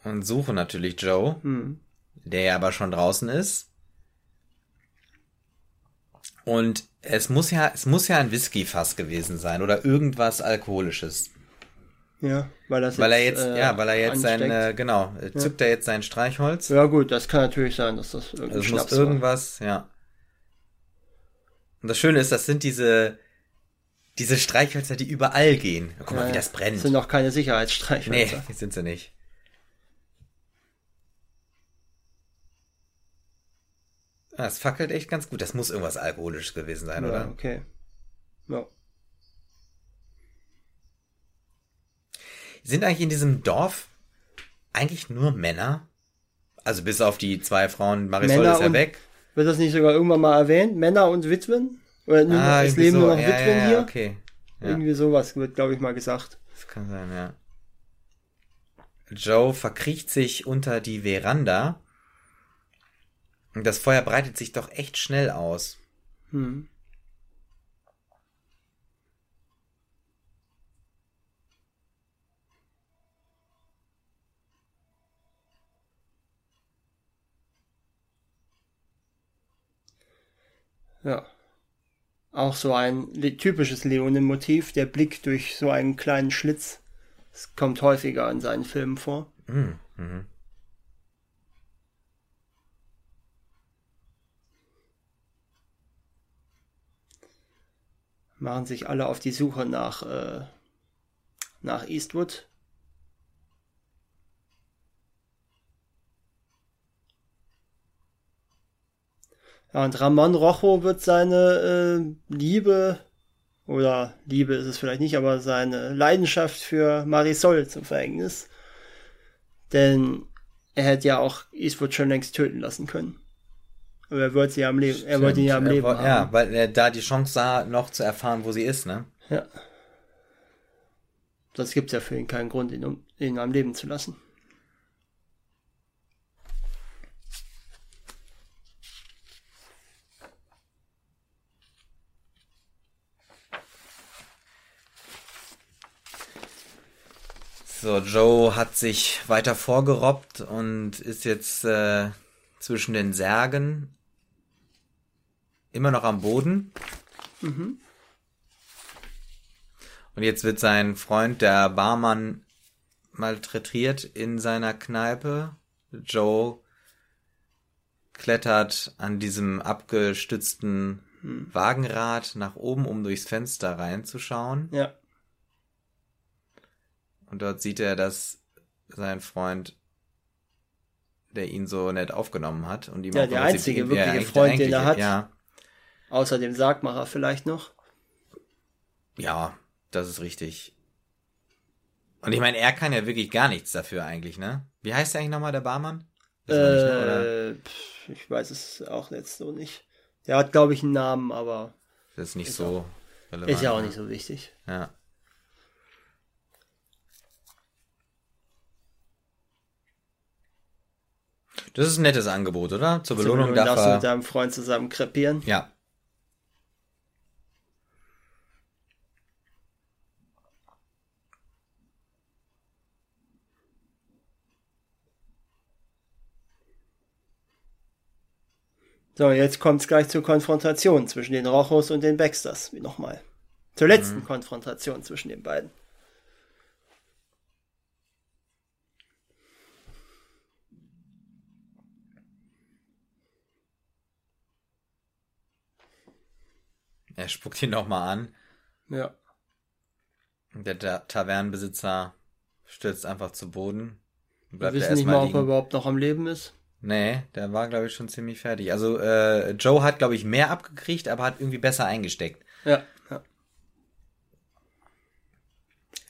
und suchen natürlich Joe, Hm. der ja aber schon draußen ist. Und es muss ja, es muss ja ein Whiskyfass gewesen sein oder irgendwas Alkoholisches. Ja, weil das Weil er jetzt, äh, ja, weil er jetzt sein, ansteckt. äh, genau, äh, zückt er jetzt sein Streichholz. Ja gut, das kann natürlich sein, dass das irgendein Also es muss irgendwas, ja. Und das Schöne ist, das sind diese, diese Streichhölzer, die überall gehen. Guck mal, Ja, wie das brennt. Das sind noch keine Sicherheitsstreichhölzer. Nee, sind sie nicht. Ah, Es fackelt echt ganz gut. Das muss irgendwas Alkoholisches gewesen sein, Ja, oder? okay. Ja. Sind eigentlich in diesem Dorf eigentlich nur Männer? Also bis auf die zwei Frauen, Marisol Männer ist ja und- weg. Wird das nicht sogar irgendwann mal erwähnt? Männer und Witwen? Oder nur, Ah, es leben so. nur noch ja, Witwen ja, hier? okay. Irgendwie sowas wird, glaube ich, mal gesagt. das kann sein, ja. Joe verkriecht sich unter die Veranda. Und das Feuer breitet sich doch echt schnell aus. Hm. Ja. Auch so ein typisches Leonen-Motiv, der Blick durch so einen kleinen Schlitz. Es kommt häufiger in seinen Filmen vor. Mhm. Mhm. Machen sich alle auf die Suche nach, äh, nach Eastwood. Ja, und Ramon Rojo wird seine äh, Liebe, oder Liebe ist es vielleicht nicht, aber seine Leidenschaft für Marisol zum Verhängnis. Denn er hätte ja auch Eastwood schon längst töten lassen können. Aber er wollte sie ja am Leben, er wollte ihn ja am. Leben wo- haben. Ja, weil er da die Chance sah, noch zu erfahren, wo sie ist, ne? Ja. Sonst gibt's ja für ihn keinen Grund, ihn, um, ihn am Leben zu lassen. So, Joe hat sich weiter vorgerobbt und ist jetzt äh, zwischen den Särgen immer noch am Boden. Und jetzt wird sein Freund, der Barmann, malträtiert in seiner Kneipe. Joe klettert an diesem abgestützten Wagenrad nach oben, um durchs Fenster reinzuschauen. Ja. Und dort sieht er, dass sein Freund, der ihn so nett aufgenommen hat und ihm Ja, auch der einzige ja, wirkliche Freund, der den er hat. Ja, Außer dem Sargmacher vielleicht noch. ja, das ist richtig. Und ich meine, er kann ja wirklich gar nichts dafür eigentlich, ne? Wie heißt der eigentlich nochmal, der Barmann? Man nicht, ne? Äh, ich weiß es auch jetzt so nicht. Der hat, glaube ich, einen Namen, aber das ist nicht ist so relevant. ist ja auch ne? nicht so wichtig. Ja. Das ist ein nettes Angebot, oder? Zur Belohnung Belohnung darf darfst du mit deinem Freund zusammen krepieren. Ja. So, jetzt kommt es gleich zur Konfrontation zwischen den Rochos und den Baxters. Wie nochmal. Zur letzten Konfrontation zwischen den beiden. Er spuckt ihn nochmal an. Ja. Der Ta Tavernenbesitzer stürzt einfach zu Boden. Wir Bleibt er wissen nicht mal, erstmal ob er liegen. überhaupt noch am Leben ist. Nee, der war, glaube ich, schon ziemlich fertig. Also, äh, Joe hat, glaube ich, mehr abgekriegt, aber hat irgendwie besser eingesteckt. Ja. ja.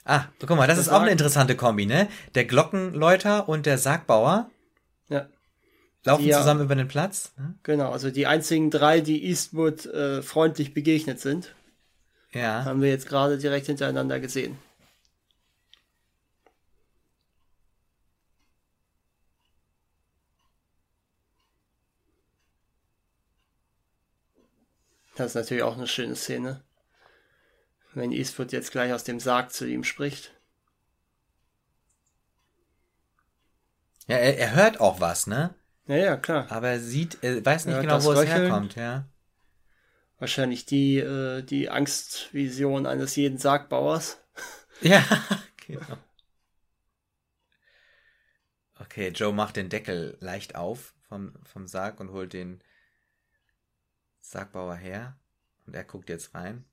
Ah, guck mal, das, Das ist auch eine interessante Kombi, ne? Der Glockenläuter und der Sargbauer. Laufen Die zusammen über den Platz. ne? Genau, also die einzigen drei, die Eastwood äh, freundlich begegnet sind, Ja. haben wir jetzt gerade direkt hintereinander gesehen. Das ist natürlich auch eine schöne Szene. Wenn Eastwood jetzt gleich aus dem Sarg zu ihm spricht. Ja, er, er hört auch was, ne? Ja, ja, klar. Aber er sieht, er weiß nicht hört genau, wo es Röcheln. herkommt, ja. Wahrscheinlich die, äh, die Angstvision eines jeden Sargbauers. Ja, genau. Okay, Joe macht den Deckel leicht auf vom, vom Sarg und holt den Sargbauer her. Und er guckt jetzt rein.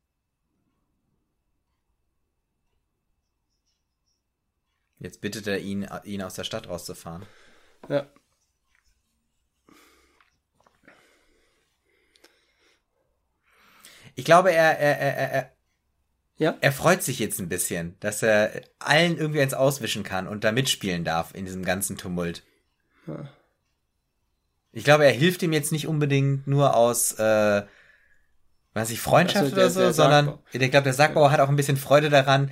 Jetzt bittet er ihn, ihn aus der Stadt rauszufahren. Ja. Ich glaube, er, er, er, er, er, Ja. er freut sich jetzt ein bisschen, dass er allen irgendwie eins auswischen kann und da mitspielen darf in diesem ganzen Tumult. Ja. Ich glaube, er hilft ihm jetzt nicht unbedingt nur aus, äh, weiß ich, Freundschaft Ach so, der- oder so, der sondern ich glaube, der Sargbauer hat auch ein bisschen Freude daran,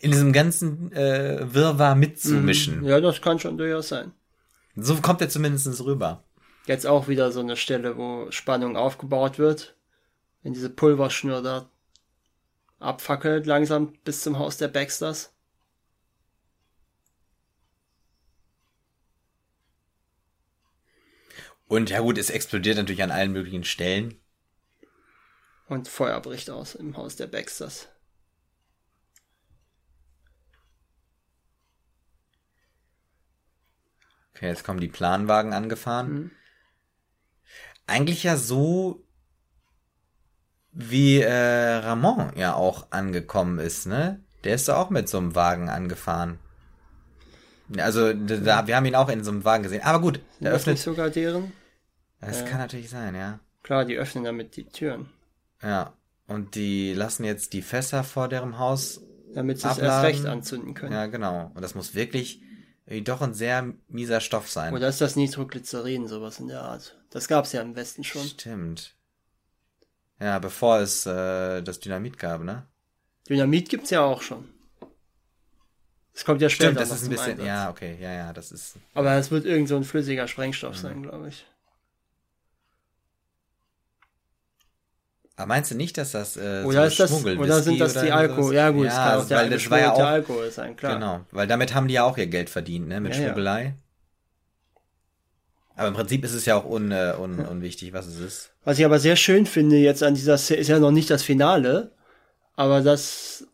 in diesem ganzen äh, Wirrwarr mitzumischen. Ja, das kann schon durchaus sein. So kommt er zumindest rüber. Jetzt auch wieder so eine Stelle, wo Spannung aufgebaut wird. Wenn diese Pulverschnur da abfackelt langsam bis zum Haus der Baxters. Und ja gut, es explodiert natürlich an allen möglichen Stellen. Und Feuer bricht aus im Haus der Baxters. Okay, jetzt kommen die Planwagen angefahren. Mhm. Eigentlich ja so, wie äh, Ramon ja auch angekommen ist, ne? Der ist doch auch mit so einem Wagen angefahren. Also, da, da- wir haben ihn auch in so einem Wagen gesehen. Aber gut, der Das öffnet. nicht sogar deren? Das kann natürlich sein, ja. Klar, die öffnen damit die Türen. Ja. Und die lassen jetzt die Fässer vor deren Haus. Damit sie es erst Abladen. recht anzünden können. Ja, genau. Und das muss wirklich doch ein sehr mieser Stoff sein. Oder ist das Nitroglycerin, sowas in der Art? Das gab's ja im Westen schon. Stimmt. Ja, bevor es äh, das Dynamit gab, ne? Dynamit gibt's ja auch schon. Es kommt ja später Stimmt, das ist ein bisschen. Einsatz. Ja, okay, ja, ja, das ist. Aber es wird irgend so ein flüssiger Sprengstoff Mhm. sein, glaube ich. Aber meinst du nicht, dass das äh, Oder so ist das, oder sind das die Alkohol? Ja gut, es ja, kann auch der weil das war ja auch, Alkohol sein, klar. Genau, weil damit haben die ja auch ihr Geld verdient, ne, mit Ja, ja. Aber im Prinzip ist es ja auch un, äh, un, unwichtig, was es ist. Was ich aber sehr schön finde jetzt an dieser Szene, ist ja noch nicht das Finale, aber dass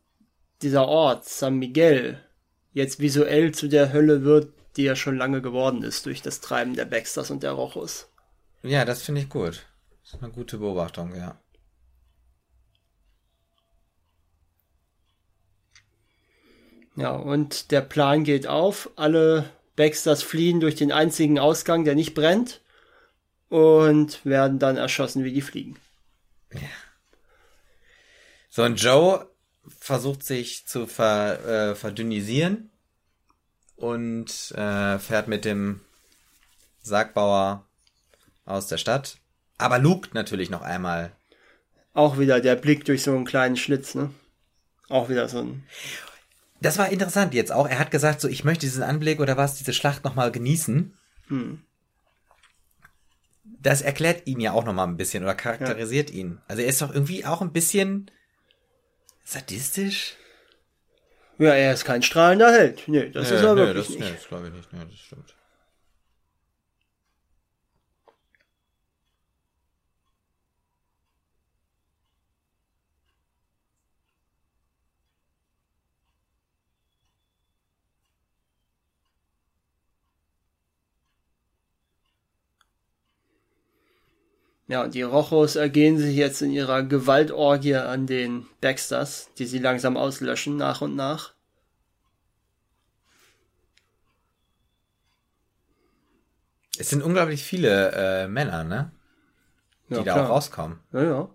dieser Ort, San Miguel, jetzt visuell zu der Hölle wird, die ja schon lange geworden ist durch das Treiben der Baxters und der Rochus. Ja, das finde ich gut. Das ist eine gute Beobachtung, ja. Ja, und der Plan geht auf. Alle Baxters fliehen durch den einzigen Ausgang, der nicht brennt, und werden dann erschossen wie die Fliegen. So, und Joe versucht sich zu ver, äh, verdünnisieren und äh, fährt mit dem Sargbauer aus der Stadt. Aber lugt natürlich noch einmal. Auch wieder der Blick durch so einen kleinen Schlitz, ne? Auch wieder so ein. Das war interessant jetzt auch. Er hat gesagt, so, ich möchte diesen Anblick oder was, diese Schlacht nochmal genießen. Das erklärt ihn ja auch nochmal ein bisschen oder charakterisiert ihn. Also er ist doch irgendwie auch ein bisschen sadistisch. Ja, er ist kein strahlender Held. Nee, das ist er wirklich nicht. das glaube ich nicht. Nee, das stimmt. Ja, und die Rochos ergehen sich jetzt in ihrer Gewaltorgie an den Baxters, die sie langsam auslöschen, nach und nach. Es sind unglaublich viele äh, Männer, ne? Die Ja, da klar. auch rauskommen. Ja, ja.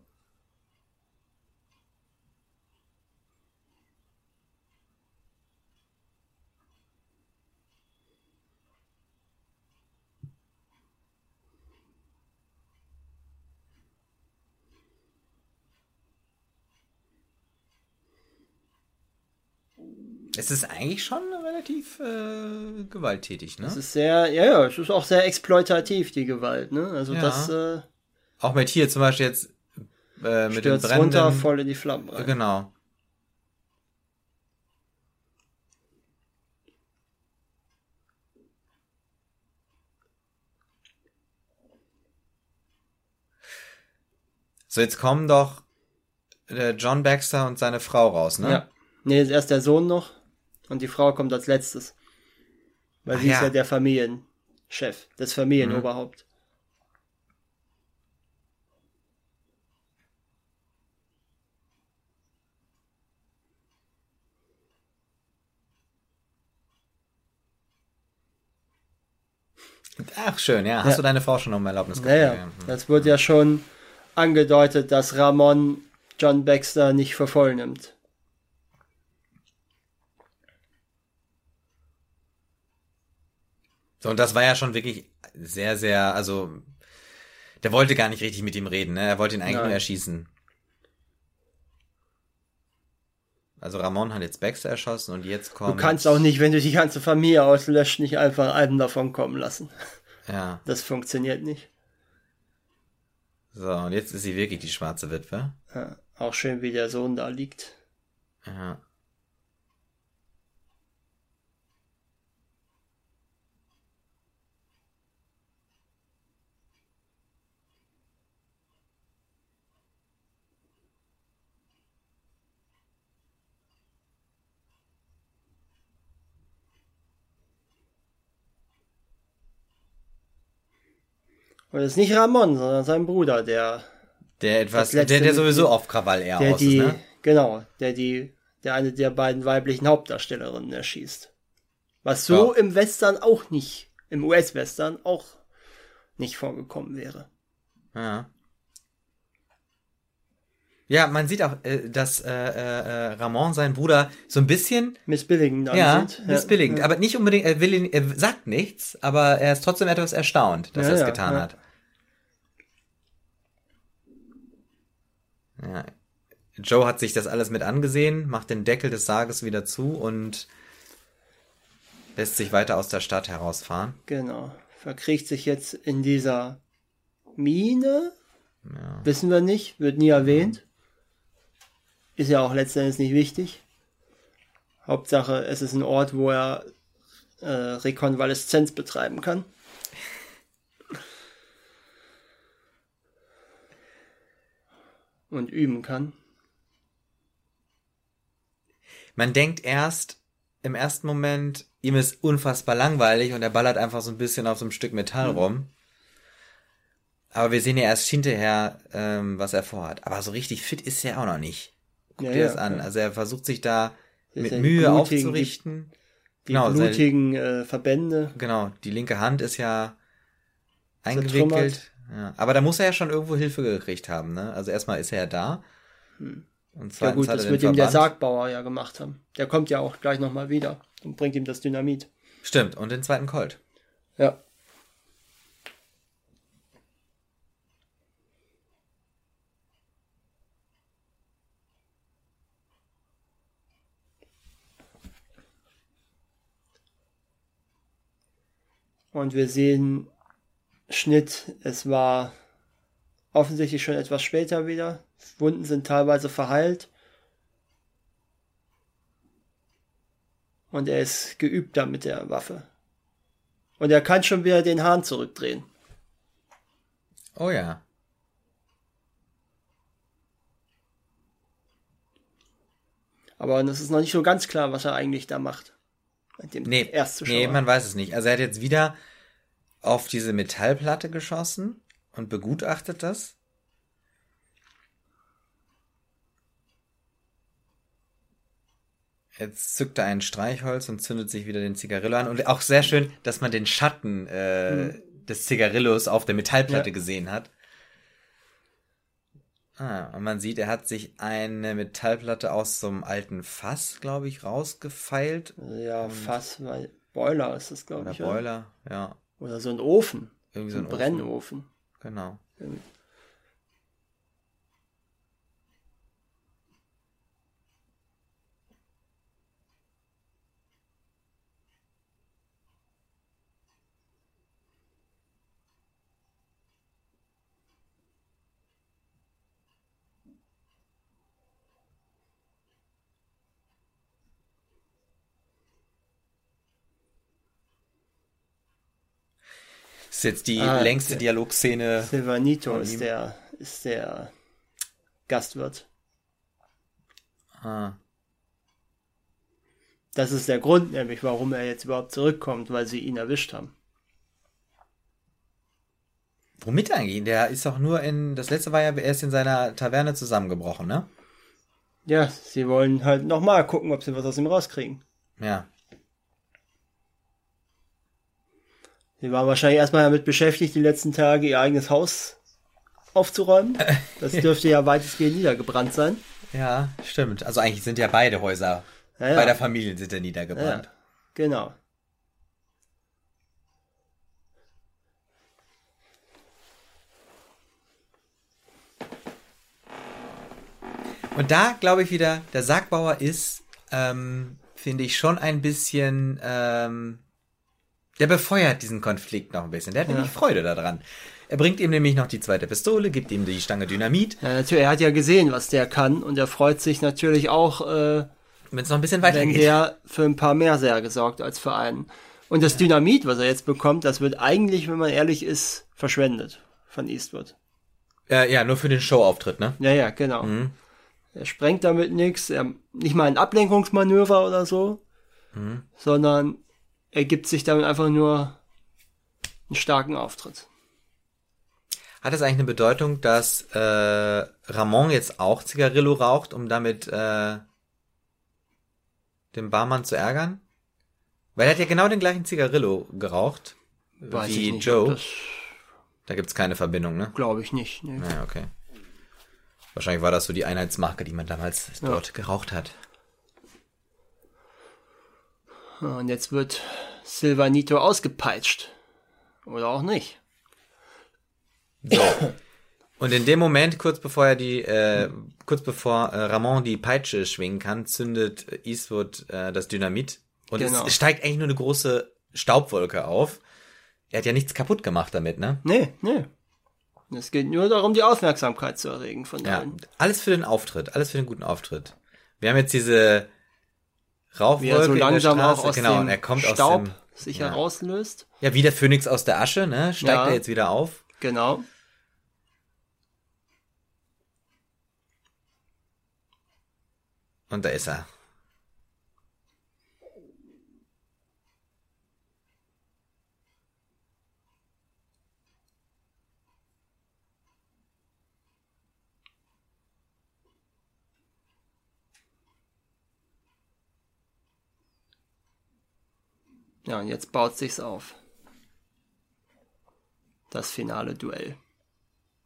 Es ist eigentlich schon relativ äh, gewalttätig, ne? Es ist sehr, ja, ja, es ist auch sehr exploitativ, die Gewalt, ne? Also Ja. das äh, Auch mit hier zum Beispiel jetzt äh, mit dem brennenden... runter voll in die Flammen rein. Genau. So, jetzt kommen doch äh, John Baxter und seine Frau raus, ne? Ja. Nee, ist erst der Sohn noch und die Frau kommt als letztes. Weil Ach sie ist ja. ja der Familienchef, das Familienoberhaupt. Ach, schön, ja. Hast Ja. du deine Frau schon um Erlaubnis Naja, gefragt? das wird ja schon angedeutet, dass Ramon John Baxter nicht für voll nimmt. So, und das war ja schon wirklich sehr, sehr, also, der wollte gar nicht richtig mit ihm reden, ne? Er wollte ihn eigentlich Nein. nur erschießen. Also Ramon hat jetzt Baxter erschossen und jetzt Du kommt. kannst auch nicht, wenn du die ganze Familie auslöscht, nicht einfach einen davon kommen lassen. Ja. Das funktioniert nicht. So, und jetzt ist sie wirklich die schwarze Witwe. Ja, auch schön, wie der Sohn da liegt. Ja. Und es ist nicht Ramon, sondern sein Bruder, der, Der etwas, Das der, letzte der sowieso auf Krawall eher der aus die, ist, ne? genau, der die, der eine der beiden weiblichen Hauptdarstellerinnen erschießt. Was so Ja. im Western auch nicht, im US-Western auch nicht vorgekommen wäre. Ja. Ja, man sieht auch, äh, dass äh, äh, äh, Ramon, sein Bruder, so ein bisschen Missbilligend Ja, ansieht. missbilligend. Ja. Aber nicht unbedingt, er will ihn, er sagt nichts, aber er ist trotzdem etwas erstaunt, dass Ja, er es getan ja. hat. Ja. Joe hat sich das alles mit angesehen, macht den Deckel des Sarges wieder zu und lässt sich weiter aus der Stadt herausfahren. Genau. Verkriecht sich jetzt in dieser Mine. Ja. Wissen wir nicht, wird nie erwähnt. Ist ja auch letztendlich nicht wichtig. Hauptsache, es ist ein Ort, wo er äh, Rekonvaleszenz betreiben kann. Und üben kann. Man denkt erst im ersten Moment, ihm ist unfassbar langweilig und er ballert einfach so ein bisschen auf so einem Stück Metall Mhm. rum. Aber wir sehen ja erst hinterher, ähm, was er vorhat. Aber so richtig fit ist er auch noch nicht. Guck Ja, dir ja, das an. ja. Also er versucht sich da Das mit ja Mühe blutigen- aufzurichten. Die Genau, seine- blutigen äh, Verbände. Genau, die linke Hand ist ja eingewickelt. Ja. Aber da muss er ja schon irgendwo Hilfe gekriegt haben, ne? Also erstmal ist er ja da. Und Hm. Ja zweitens gut, das wird ihm der. Sargbauer ja gemacht haben. Der kommt ja auch gleich nochmal wieder und bringt ihm das Dynamit. Stimmt, und den zweiten Colt. Ja. Und wir sehen Schnitt, es war offensichtlich schon etwas später wieder. Wunden sind teilweise verheilt. Und er ist geübter mit der Waffe. Und er kann schon wieder den Hahn zurückdrehen. Oh ja. Aber es ist noch nicht so ganz klar, was er eigentlich da macht. Dem Nee, nee, man weiß es nicht. Also er hat jetzt wieder auf diese Metallplatte geschossen und begutachtet das. Jetzt zückt er ein Streichholz und zündet sich wieder den Zigarillo an. Und auch sehr schön, dass man den Schatten äh, des Zigarillos auf der Metallplatte Ja. gesehen hat. Ah, und man sieht, er hat sich eine Metallplatte aus so einem alten Fass, glaube ich, rausgefeilt. ja, Fass, weil Boiler ist das, glaube ich. Boiler, ja. Oder so ein Ofen. Irgendwie so ein ein Ofen. Brennofen. Genau. Ist jetzt die Ah, längste. Dialogszene. Silvanito ist der, ist der Gastwirt. Ah. Das ist der Grund, nämlich warum er jetzt überhaupt zurückkommt, weil sie ihn erwischt haben. Womit eigentlich? Der ist doch nur in. Das letzte war ja erst in seiner Taverne zusammengebrochen, ne? Ja, sie wollen halt nochmal gucken, ob sie was aus ihm rauskriegen. Ja. Sie waren wahrscheinlich erstmal damit beschäftigt, die letzten Tage ihr eigenes Haus aufzuräumen. Das dürfte ja weitestgehend niedergebrannt sein. Ja, stimmt. Also eigentlich sind ja beide Häuser. Ja, ja. Beider Familien sind ja Ja, niedergebrannt. genau. Und da glaube ich wieder, der Sargbauer ist, ähm, finde ich, schon ein bisschen, ähm, der befeuert diesen Konflikt noch ein bisschen. Der hat nämlich Freude daran. Er bringt ihm nämlich noch die zweite Pistole, gibt ihm die Stange Dynamit, Ja, natürlich, er hat ja gesehen, was der kann und er freut sich natürlich auch, äh, wenn es noch ein bisschen wenn weitergeht. der für ein paar mehr Särge sorgt als für einen. Und das Dynamit, was er jetzt bekommt, das wird eigentlich, wenn man ehrlich ist, verschwendet von Eastwood. Äh, ja, nur für den Showauftritt, ne? Ja, ja, genau. Er sprengt damit nichts, nicht mal ein Ablenkungsmanöver oder so, sondern er gibt sich damit einfach nur einen starken Auftritt. Hat es eigentlich eine Bedeutung, dass äh, Ramon jetzt auch Zigarillo raucht, um damit äh, den Barmann zu ärgern? Weil er hat ja genau den gleichen Zigarillo geraucht Weiß wie ich nicht, Joe. Das Da gibt's keine Verbindung, ne? glaube ich nicht. Nee. Ja, okay. Wahrscheinlich war das so die Einheitsmarke, die man damals dort geraucht hat. Und jetzt wird Silvanito ausgepeitscht. Oder auch nicht. Und in dem Moment, kurz bevor er die, äh, kurz bevor äh, Ramon die Peitsche schwingen kann, zündet Eastwood äh, das Dynamit und Genau. es steigt eigentlich nur eine große Staubwolke auf. Er hat ja nichts kaputt gemacht damit, ne? Nee, nee. Es geht nur darum, die Aufmerksamkeit zu erregen von Ja, allen. alles für den Auftritt, alles für den guten Auftritt. Wir haben jetzt diese Rauchwolke er so in der langsam Straße, auch aus genau, dem und er kommt Staub aus dem, sich ja. herauslöst. ja, wie der Phönix aus der Asche, ne? Steigt Ja. er jetzt wieder auf. Genau. Und da ist er. Ja, und jetzt baut sich's auf. Das finale Duell.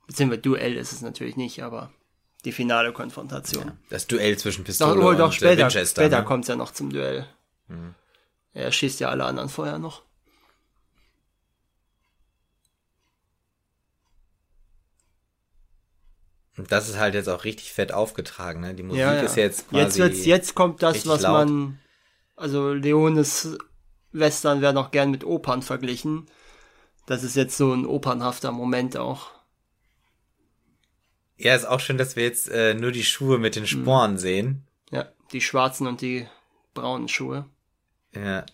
Beziehungsweise Duell ist es natürlich nicht, aber die finale Konfrontation. Das Duell zwischen Doch, Pistole oh, und doch äh, später, Winchester. später ne? Mhm. kommt's ja noch zum Duell. Er schießt ja alle anderen vorher noch. Und das ist halt jetzt auch richtig fett aufgetragen, ne? Die Musik Ja, ja. ist jetzt quasi. jetzt wird's, jetzt kommt das, was laut. man, also Leones Western werden auch gern mit Opern verglichen. Das ist jetzt so ein opernhafter Moment auch. Ja, ist auch schön, dass wir jetzt äh, nur die Schuhe mit den Mhm. Sporen sehen. Ja, die schwarzen und die braunen Schuhe. Ja.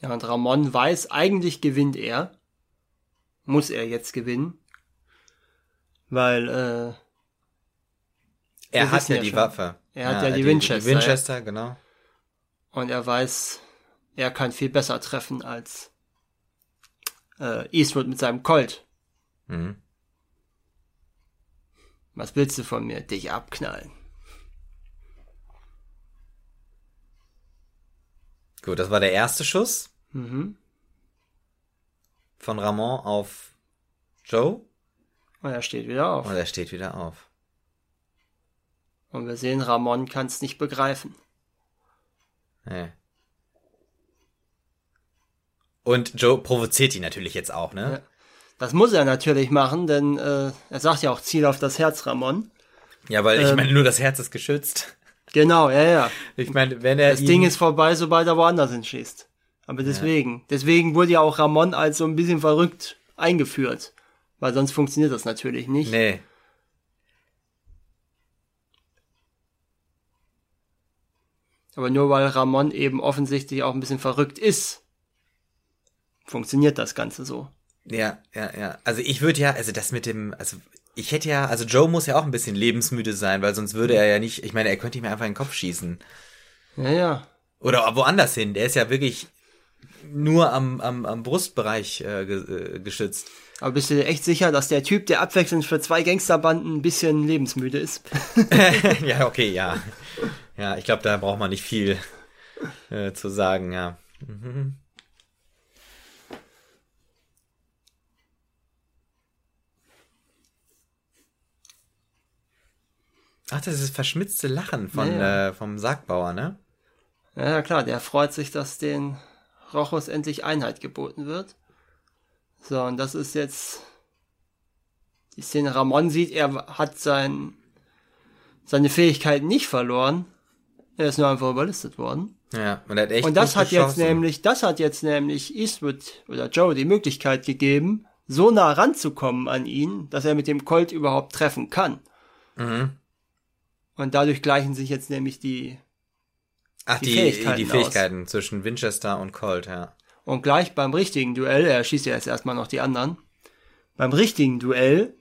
Ja, und Ramon weiß, eigentlich gewinnt er. Muss er jetzt gewinnen. Weil, äh, Er hat ja ja die schon. Waffe. Er hat ja die Winchester, Die Winchester, genau. und er weiß, er kann viel besser treffen als äh, Eastwood mit seinem Colt. Mhm. Was willst du von mir? Dich abknallen. Gut, das war der erste Schuss Mhm. Von Ramon auf Joe. Und er steht wieder auf. Und er steht wieder auf. Und wir sehen, Ramon kann es nicht begreifen. Nee. Und Joe provoziert ihn natürlich jetzt auch, ne? Ja. Das muss er natürlich machen, denn äh, er sagt ja auch Ziel auf das Herz, Ramon. Ja, weil ich Ähm. meine, nur das Herz ist geschützt. Genau, ja, ja. Ich meine, wenn er Das Ding ist vorbei, sobald er woanders hinschießt. Aber deswegen, ja. deswegen wurde ja auch Ramon als so ein bisschen verrückt eingeführt. Weil sonst funktioniert das natürlich nicht. Nee. Aber nur weil Ramon eben offensichtlich auch ein bisschen verrückt ist, funktioniert das Ganze so. Ja, ja, ja. Also ich würde ja, also das mit dem, also ich hätte ja, also Joe muss ja auch ein bisschen lebensmüde sein, weil sonst würde er ja nicht, ich meine, er könnte mir einfach in den Kopf schießen. Ja, ja. Oder woanders hin. Der ist ja wirklich nur am, am, am Brustbereich äh, ge, äh, geschützt. Aber bist du dir echt sicher, dass der Typ, der abwechselnd für zwei Gangsterbanden ein bisschen lebensmüde ist? ja, okay, ja. Ja, ich glaube, da braucht man nicht viel äh, zu sagen, ja. Mhm. Ach, das ist das verschmitzte Lachen von, Ja, ja. Äh, vom Sargbauer, ne? Ja, ja, klar, der freut sich, dass den Rochus endlich Einheit geboten wird. So, und das ist jetzt die Szene. Ramon sieht, er hat sein, seine Fähigkeiten nicht verloren. Er ist nur einfach überlistet worden. Ja, und er hat echt Und das hat jetzt nämlich, das hat jetzt nämlich Eastwood oder Joe die Möglichkeit gegeben, so nah ranzukommen an ihn, dass er mit dem Colt überhaupt treffen kann. Mhm. Und dadurch gleichen sich jetzt nämlich die, Ach, die die, Fähigkeiten die Fähigkeiten zwischen Winchester und Colt, ja. und gleich beim richtigen Duell, er schießt ja jetzt erstmal noch die anderen, beim richtigen Duell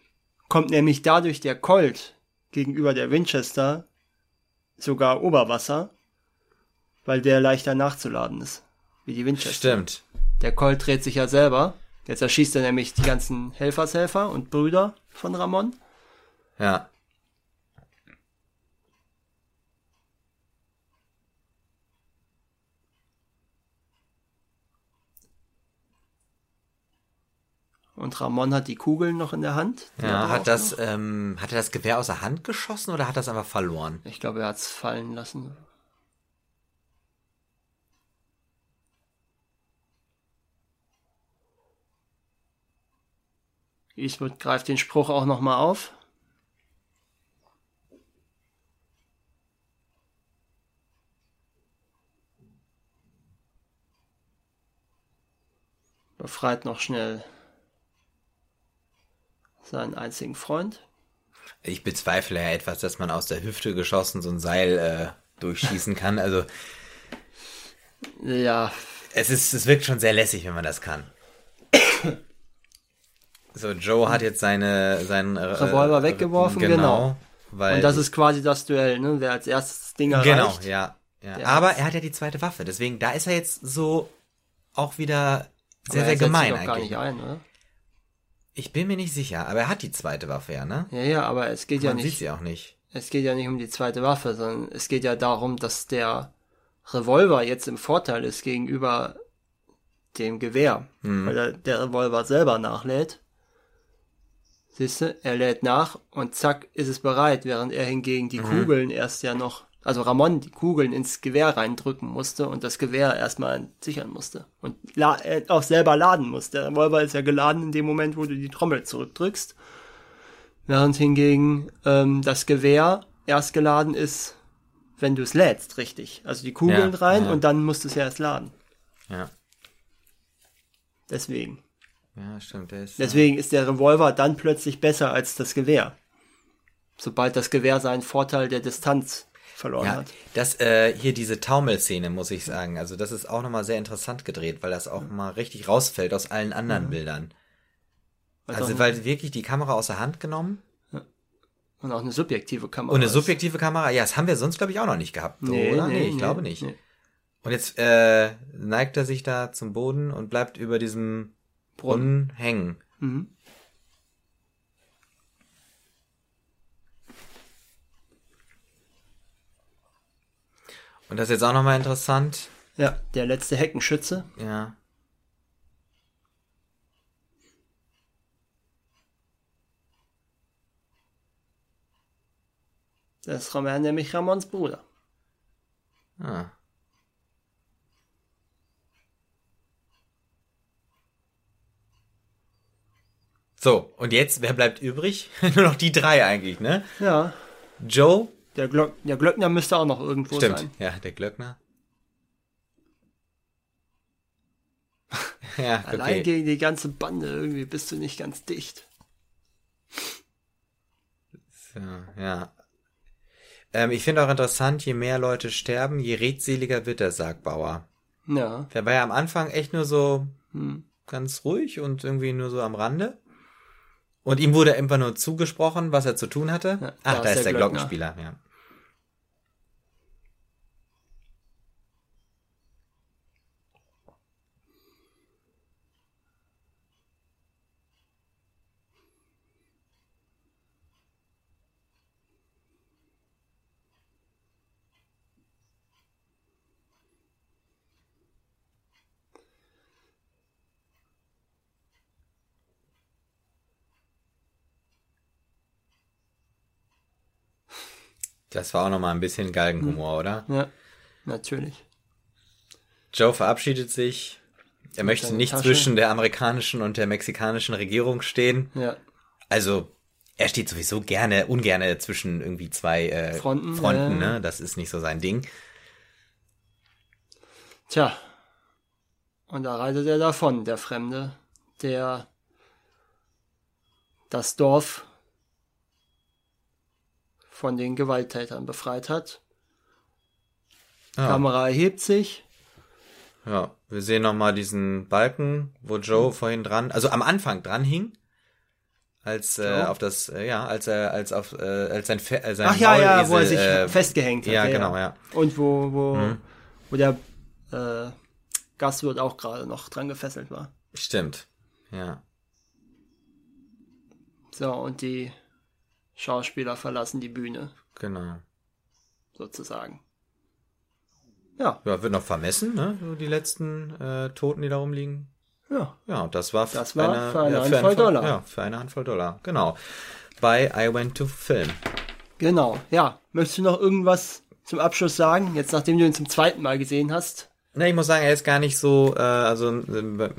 kommt nämlich dadurch der Colt gegenüber der Winchester sogar Oberwasser, weil der leichter nachzuladen ist, wie die Winchester. Stimmt. Der Colt dreht sich ja selber. Jetzt erschießt er nämlich die ganzen Helfershelfer und Brüder von Ramon. Ja. Und Ramon hat die Kugeln noch in der Hand. Ja, hat das, ähm, hat er das Gewehr aus der Hand geschossen oder hat er es einfach verloren? Ich glaube, er hat's fallen lassen. Eastwood greift den Spruch auch nochmal auf. Befreit noch schnell seinen einzigen Freund. Ich bezweifle ja etwas, dass man aus der Hüfte geschossen so ein Seil äh, durchschießen kann. Also Ja, es ist, es wirkt schon sehr lässig, wenn man das kann. So, Joe hat jetzt seine, seinen äh, Revolver weggeworfen, genau. Weil und das ist quasi das Duell, ne? Wer als erstes Ding erreicht. Genau, ja. ja. Aber er hat ja die zweite Waffe, deswegen, da ist er jetzt so auch wieder sehr, sehr gemein doch gar eigentlich. nicht ein, oder? Ich bin mir nicht sicher, aber er hat die zweite Waffe, ja, ne? Ja, ja, aber es geht ja Man sieht nicht, sie auch nicht. es geht ja nicht um die zweite Waffe, sondern es geht ja darum, dass der Revolver jetzt im Vorteil ist gegenüber dem Gewehr, Hm. weil der, der Revolver selber nachlädt. Siehst du, er lädt nach und zack ist es bereit, während er hingegen Mhm. die Kugeln erst ja noch, also Ramon die Kugeln ins Gewehr reindrücken musste und das Gewehr erstmal sichern musste und la äh, auch selber laden musste. Der Revolver ist ja geladen in dem Moment, wo du die Trommel zurückdrückst, während hingegen ähm, das Gewehr erst geladen ist, wenn du es lädst, richtig. Also die Kugeln Ja, rein ja. und dann musst du es ja erst laden. Ja. Deswegen. Ja, stimmt. Ist, Deswegen ist der Revolver dann plötzlich besser als das Gewehr. Sobald das Gewehr seinen Vorteil der Distanz verloren Ja, hat. das äh, hier diese Taumelszene muss ich sagen. Also das ist auch nochmal sehr interessant gedreht, weil das auch mal richtig rausfällt aus allen anderen Bildern. Also Also weil wirklich die Kamera aus der Hand genommen und auch eine subjektive Kamera. und eine subjektive Kamera. Ja, das haben wir sonst glaube ich auch noch nicht gehabt, so, oder? Nee, ich glaube nicht. nee. Und jetzt äh, neigt er sich da zum Boden und bleibt über diesem Brunnen hängen. Mhm. Und das ist jetzt auch nochmal interessant. Ja, der letzte Heckenschütze. Ja. Das ist Roman, nämlich Ramons Bruder. Ah. So, und jetzt, wer bleibt übrig? Nur noch die drei eigentlich, ne? Ja, Joe. Der, Glock, der Glöckner müsste auch noch irgendwo Stimmt, sein. ja, der Glöckner. ja, Allein okay. gegen die ganze Bande irgendwie bist du nicht ganz dicht. So, ja. Ähm, ich finde auch interessant, je mehr Leute sterben, je redseliger wird der Sargbauer. Ja. Der war ja am Anfang echt nur so hm, ganz ruhig und irgendwie nur so am Rande. Und ihm wurde einfach nur zugesprochen, was er zu tun hatte. Ja, Ach, da, da ist der, der Glockenspieler, ja. Das war auch nochmal ein bisschen Galgenhumor, hm. oder? Ja, natürlich. Joe verabschiedet sich. Er möchte nicht Tasche. zwischen der amerikanischen und der mexikanischen Regierung stehen. Ja. Also, er steht sowieso gerne, ungerne zwischen irgendwie zwei äh, Fronten, Fronten äh. ne? Das ist nicht so sein Ding. Tja. Und da reitet er davon, der Fremde, der das Dorf von den Gewalttätern befreit hat. Ja. Kamera erhebt sich. Ja, wir sehen nochmal diesen Balken, wo Joe mhm. vorhin dran, also am Anfang dran hing, als äh, auf das, äh, ja, als er, als auf, äh, als sein, Fe äh, sein Ach ja, ja, wo er sich äh, festgehängt hat. Ja, ja, genau, ja. Und wo, wo, mhm. wo der äh, Gastwirt auch gerade noch dran gefesselt war. Stimmt, ja. So, und die Schauspieler verlassen die Bühne. Genau. Sozusagen. Ja. Ja, wird noch vermessen, ne? So die letzten äh, Toten, die da rumliegen. Ja. Ja, und das war, das war eine, für eine ja, Handvoll für Dollar. Ja, für eine Handvoll Dollar. Genau. Bei I Went to Film. Genau, ja. Möchtest du noch irgendwas zum Abschluss sagen? Jetzt, nachdem du ihn zum zweiten Mal gesehen hast. Ne, ich muss sagen, er ist gar nicht so, äh, also äh,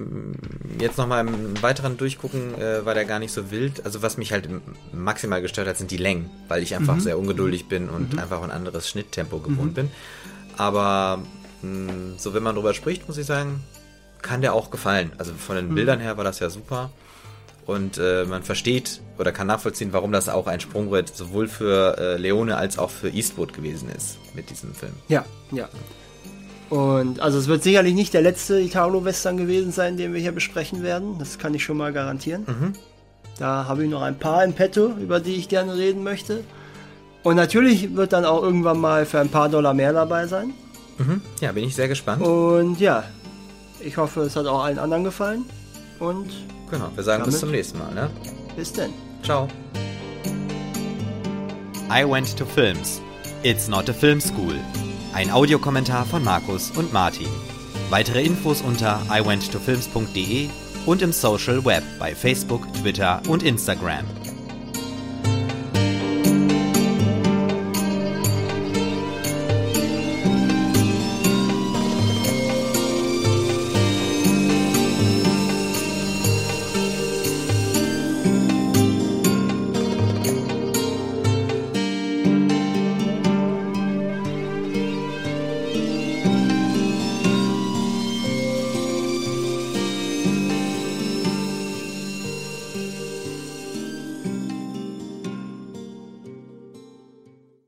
jetzt nochmal im weiteren Durchgucken äh, war der gar nicht so wild. Also was mich halt maximal gestört hat, sind die Längen, weil ich einfach mhm. sehr ungeduldig bin und mhm. einfach ein anderes Schnitttempo gewohnt mhm. bin. Aber mh, so wenn man drüber spricht, muss ich sagen, kann der auch gefallen. Also von den mhm. Bildern her war das ja super. Und äh, man versteht oder kann nachvollziehen, warum das auch ein Sprungbrett sowohl für äh, Leone als auch für Eastwood gewesen ist mit diesem Film. Ja, ja. Und also es wird sicherlich nicht der letzte Italo-Western gewesen sein, den wir hier besprechen werden. Das kann ich schon mal garantieren. Mhm. Da habe ich noch ein paar im Petto, über die ich gerne reden möchte. Und natürlich wird dann auch irgendwann mal für ein paar Dollar mehr dabei sein. Mhm. Ja, bin ich sehr gespannt. Und ja, ich hoffe, es hat auch allen anderen gefallen. Und genau, wir sagen bis zum nächsten Mal. Ne? Bis denn. Ciao. I went to films. It's not a film school. Ein Audiokommentar von Markus und Martin. Weitere Infos unter iwenttofilms.de und im Social Web bei Facebook, Twitter und Instagram.